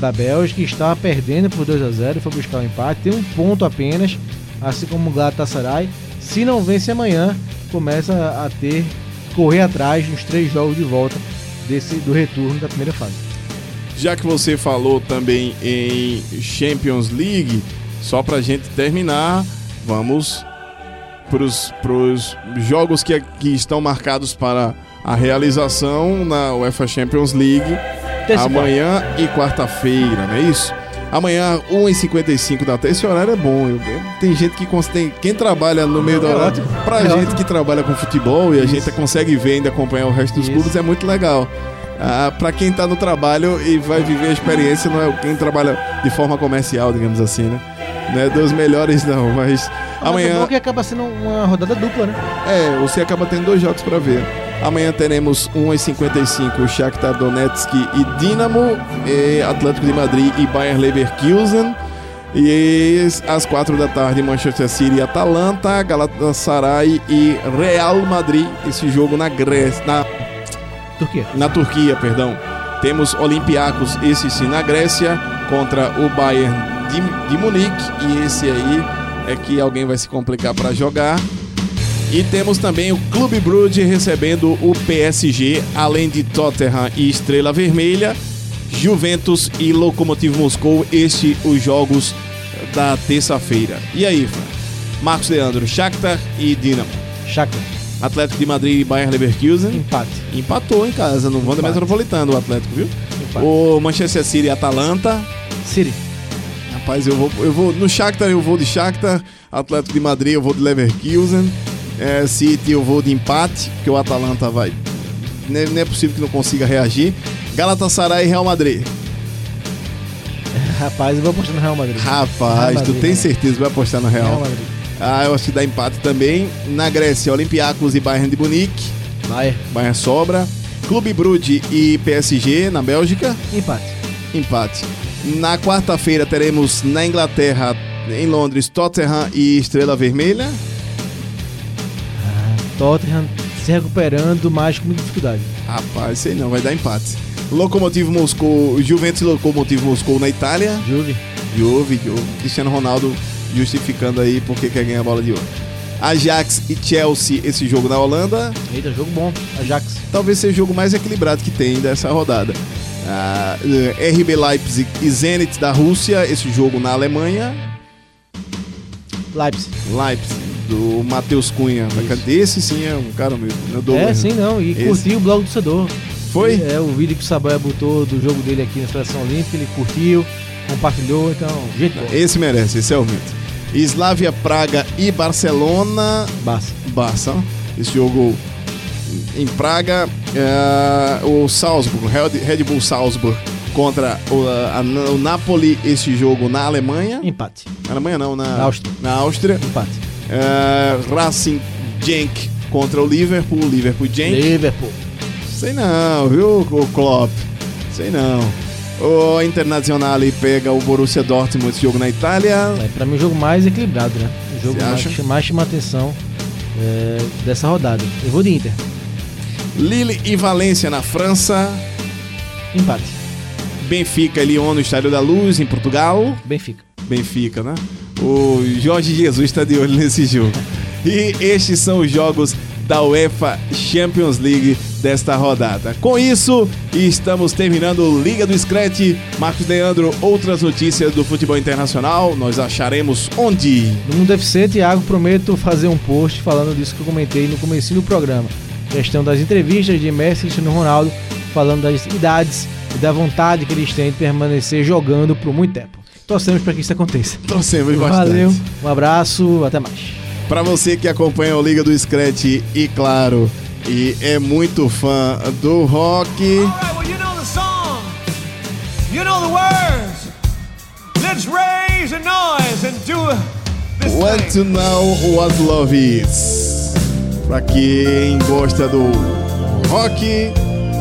da Bélgica, que estava perdendo por 2 a 0 foi buscar o empate, tem um ponto apenas, assim como o Galatasaray. Se não vence amanhã, começa a ter correr atrás nos três jogos de volta desse do retorno da primeira fase. Já que você falou também em Champions League, só pra gente terminar, vamos pros, pros jogos que, que estão marcados para a realização na UEFA Champions League amanhã e quarta-feira, não é isso? Amanhã, 1h55 da tarde. Esse horário é bom. eu- tem gente que tem, Quem trabalha no meio da É hora. ótimo. Pra É gente que trabalha com futebol e a gente consegue ver e ainda acompanhar o resto dos Isso. clubes, é muito legal. Ah, para quem tá no trabalho e vai viver a experiência, não é quem trabalha de forma comercial, digamos assim, né? Não é dos melhores, não, mas Mas é amanhã. bom que acaba sendo uma rodada dupla, né? É, você acaba tendo dois jogos para ver. Amanhã teremos 1h55 Shakhtar Donetsk e Dinamo, e Atlético de Madrid e Bayern Leverkusen. E às 4 da tarde Manchester City e Atalanta, Galatasaray e Real Madrid. Esse jogo na Grécia, na, Turquia. na Turquia, perdão. Temos Olympiacos, esse sim na Grécia, contra o Bayern de, de Munique. E esse aí é que alguém vai se complicar para jogar. E temos também o Clube Brugge recebendo o PSG, além de Tottenham e Estrela Vermelha, Juventus e Lokomotiv Moscou. Este os jogos da terça-feira. E aí, Fran? Marcos Leandro, Shakhtar e Dinamo. Shakhtar. Atlético de Madrid e Bayern Leverkusen. Empate. Empatou em casa, no Wanda. Metropolitano o Atlético, viu? Empate. O Manchester City e Atalanta. City. Rapaz, eu vou, eu vou no Shakhtar eu vou de Shakhtar, Atlético de Madrid eu vou de Leverkusen, é, City eu vou de empate, porque o Atalanta vai. Não é, não é possível que não consiga reagir. Galatasaray e Real Madrid. <laughs> Rapaz, eu vou apostar no Real Madrid. Rapaz, Real tu Madrid, tem Real certeza que vai apostar no Real? Real Madrid. Ah, eu acho que dá empate também. Na Grécia, Olympiacos e Bayern de Munique. Bayern. Bayern sobra. Clube Brugge e PSG na Bélgica. Empate. Empate. Na quarta-feira teremos na Inglaterra, em Londres, Tottenham e Estrela Vermelha. Tottenham se recuperando, mas com muita dificuldade. Rapaz, sei não, vai dar empate. Lokomotiv Moscou, Juventus e Lokomotiv Moscou na Itália. Juve. Juve, Juve. Cristiano Ronaldo justificando aí porque quer ganhar a bola de ouro. Ajax e Chelsea, esse jogo na Holanda. Eita, jogo bom. Ajax. Talvez seja o jogo mais equilibrado que tem dessa rodada. Ah, RB Leipzig e Zenit da Rússia, esse jogo na Alemanha. Leipzig. Leipzig, do Matheus Cunha. Esse sim é um cara mesmo. Eu dou É, mesmo. sim, não. E Esse. curtiu o blog do torcedor. Foi? É, o vídeo que o Saboia botou do jogo dele aqui na Seleção Olímpica, ele curtiu, compartilhou, então, jeito bom. Esse merece, esse é o mito. Slavia Praga e Barcelona. Barça. Barça. Esse jogo em Praga. é, o Salzburg, Red Red Bull Salzburg contra o, a- o Napoli. Esse jogo na Alemanha. Empate. Na Alemanha não, na, Na Áustria. Na Áustria. Empate. É, Racing Genk contra o Liverpool. Liverpool Genk. Liverpool. Sei não, viu, o Klopp? Sei não. O Internazionale pega o Borussia Dortmund esse jogo na Itália. É, pra mim, o jogo mais equilibrado, né? O jogo mais, mais chama atenção é, dessa rodada. Eu vou de Inter. Lille e Valência na França. Empate. Benfica e Lyon no Estádio da Luz em Portugal. Benfica. Benfica, né? O Jorge Jesus está de olho nesse jogo. E estes são os jogos da UEFA Champions League desta rodada. Com isso, estamos terminando Liga do Scratch. Marcos Leandro, outras notícias do futebol internacional, nós acharemos onde? No Mundo FC, Thiago, prometo fazer um post falando disso que eu comentei no começo do programa. Questão das entrevistas de Messi e Cristiano Ronaldo, falando das idades e da vontade que eles têm de permanecer jogando por muito tempo. Torcemos para que isso aconteça. Torcemos bastante. Valeu, um abraço, até mais. Para você que acompanha o Liga do Scratch e, claro, e é muito fã do rock. Want thing. to know what love is. Para quem gosta do rock,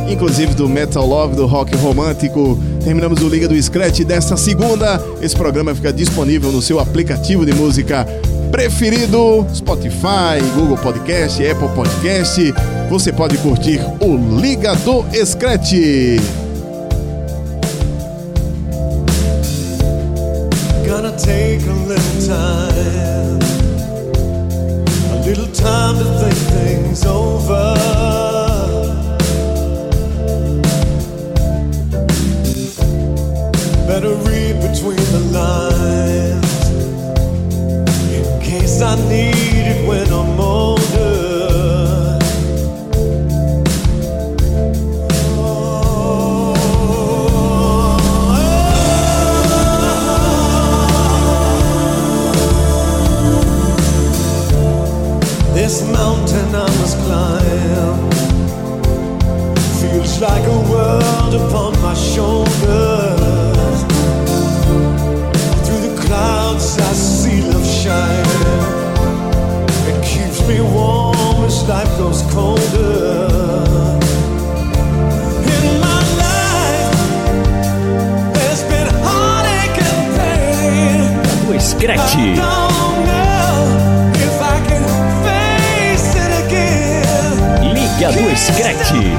inclusive do metal love, do rock romântico, Terminamos o Liga do Scratch desta segunda. Esse programa fica disponível no seu aplicativo de música preferido: Spotify, Google Podcast, Apple Podcast. Você pode curtir o Liga do Scratch. Gretchen. Liga do Screte.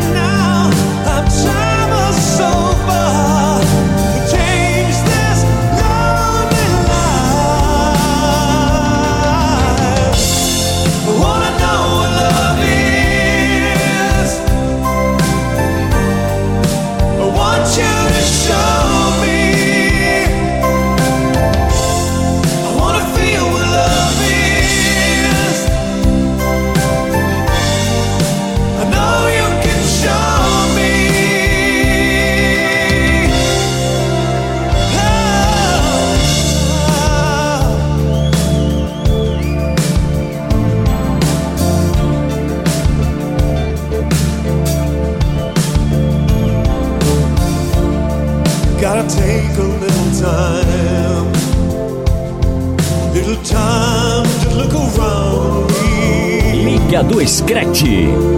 Norte.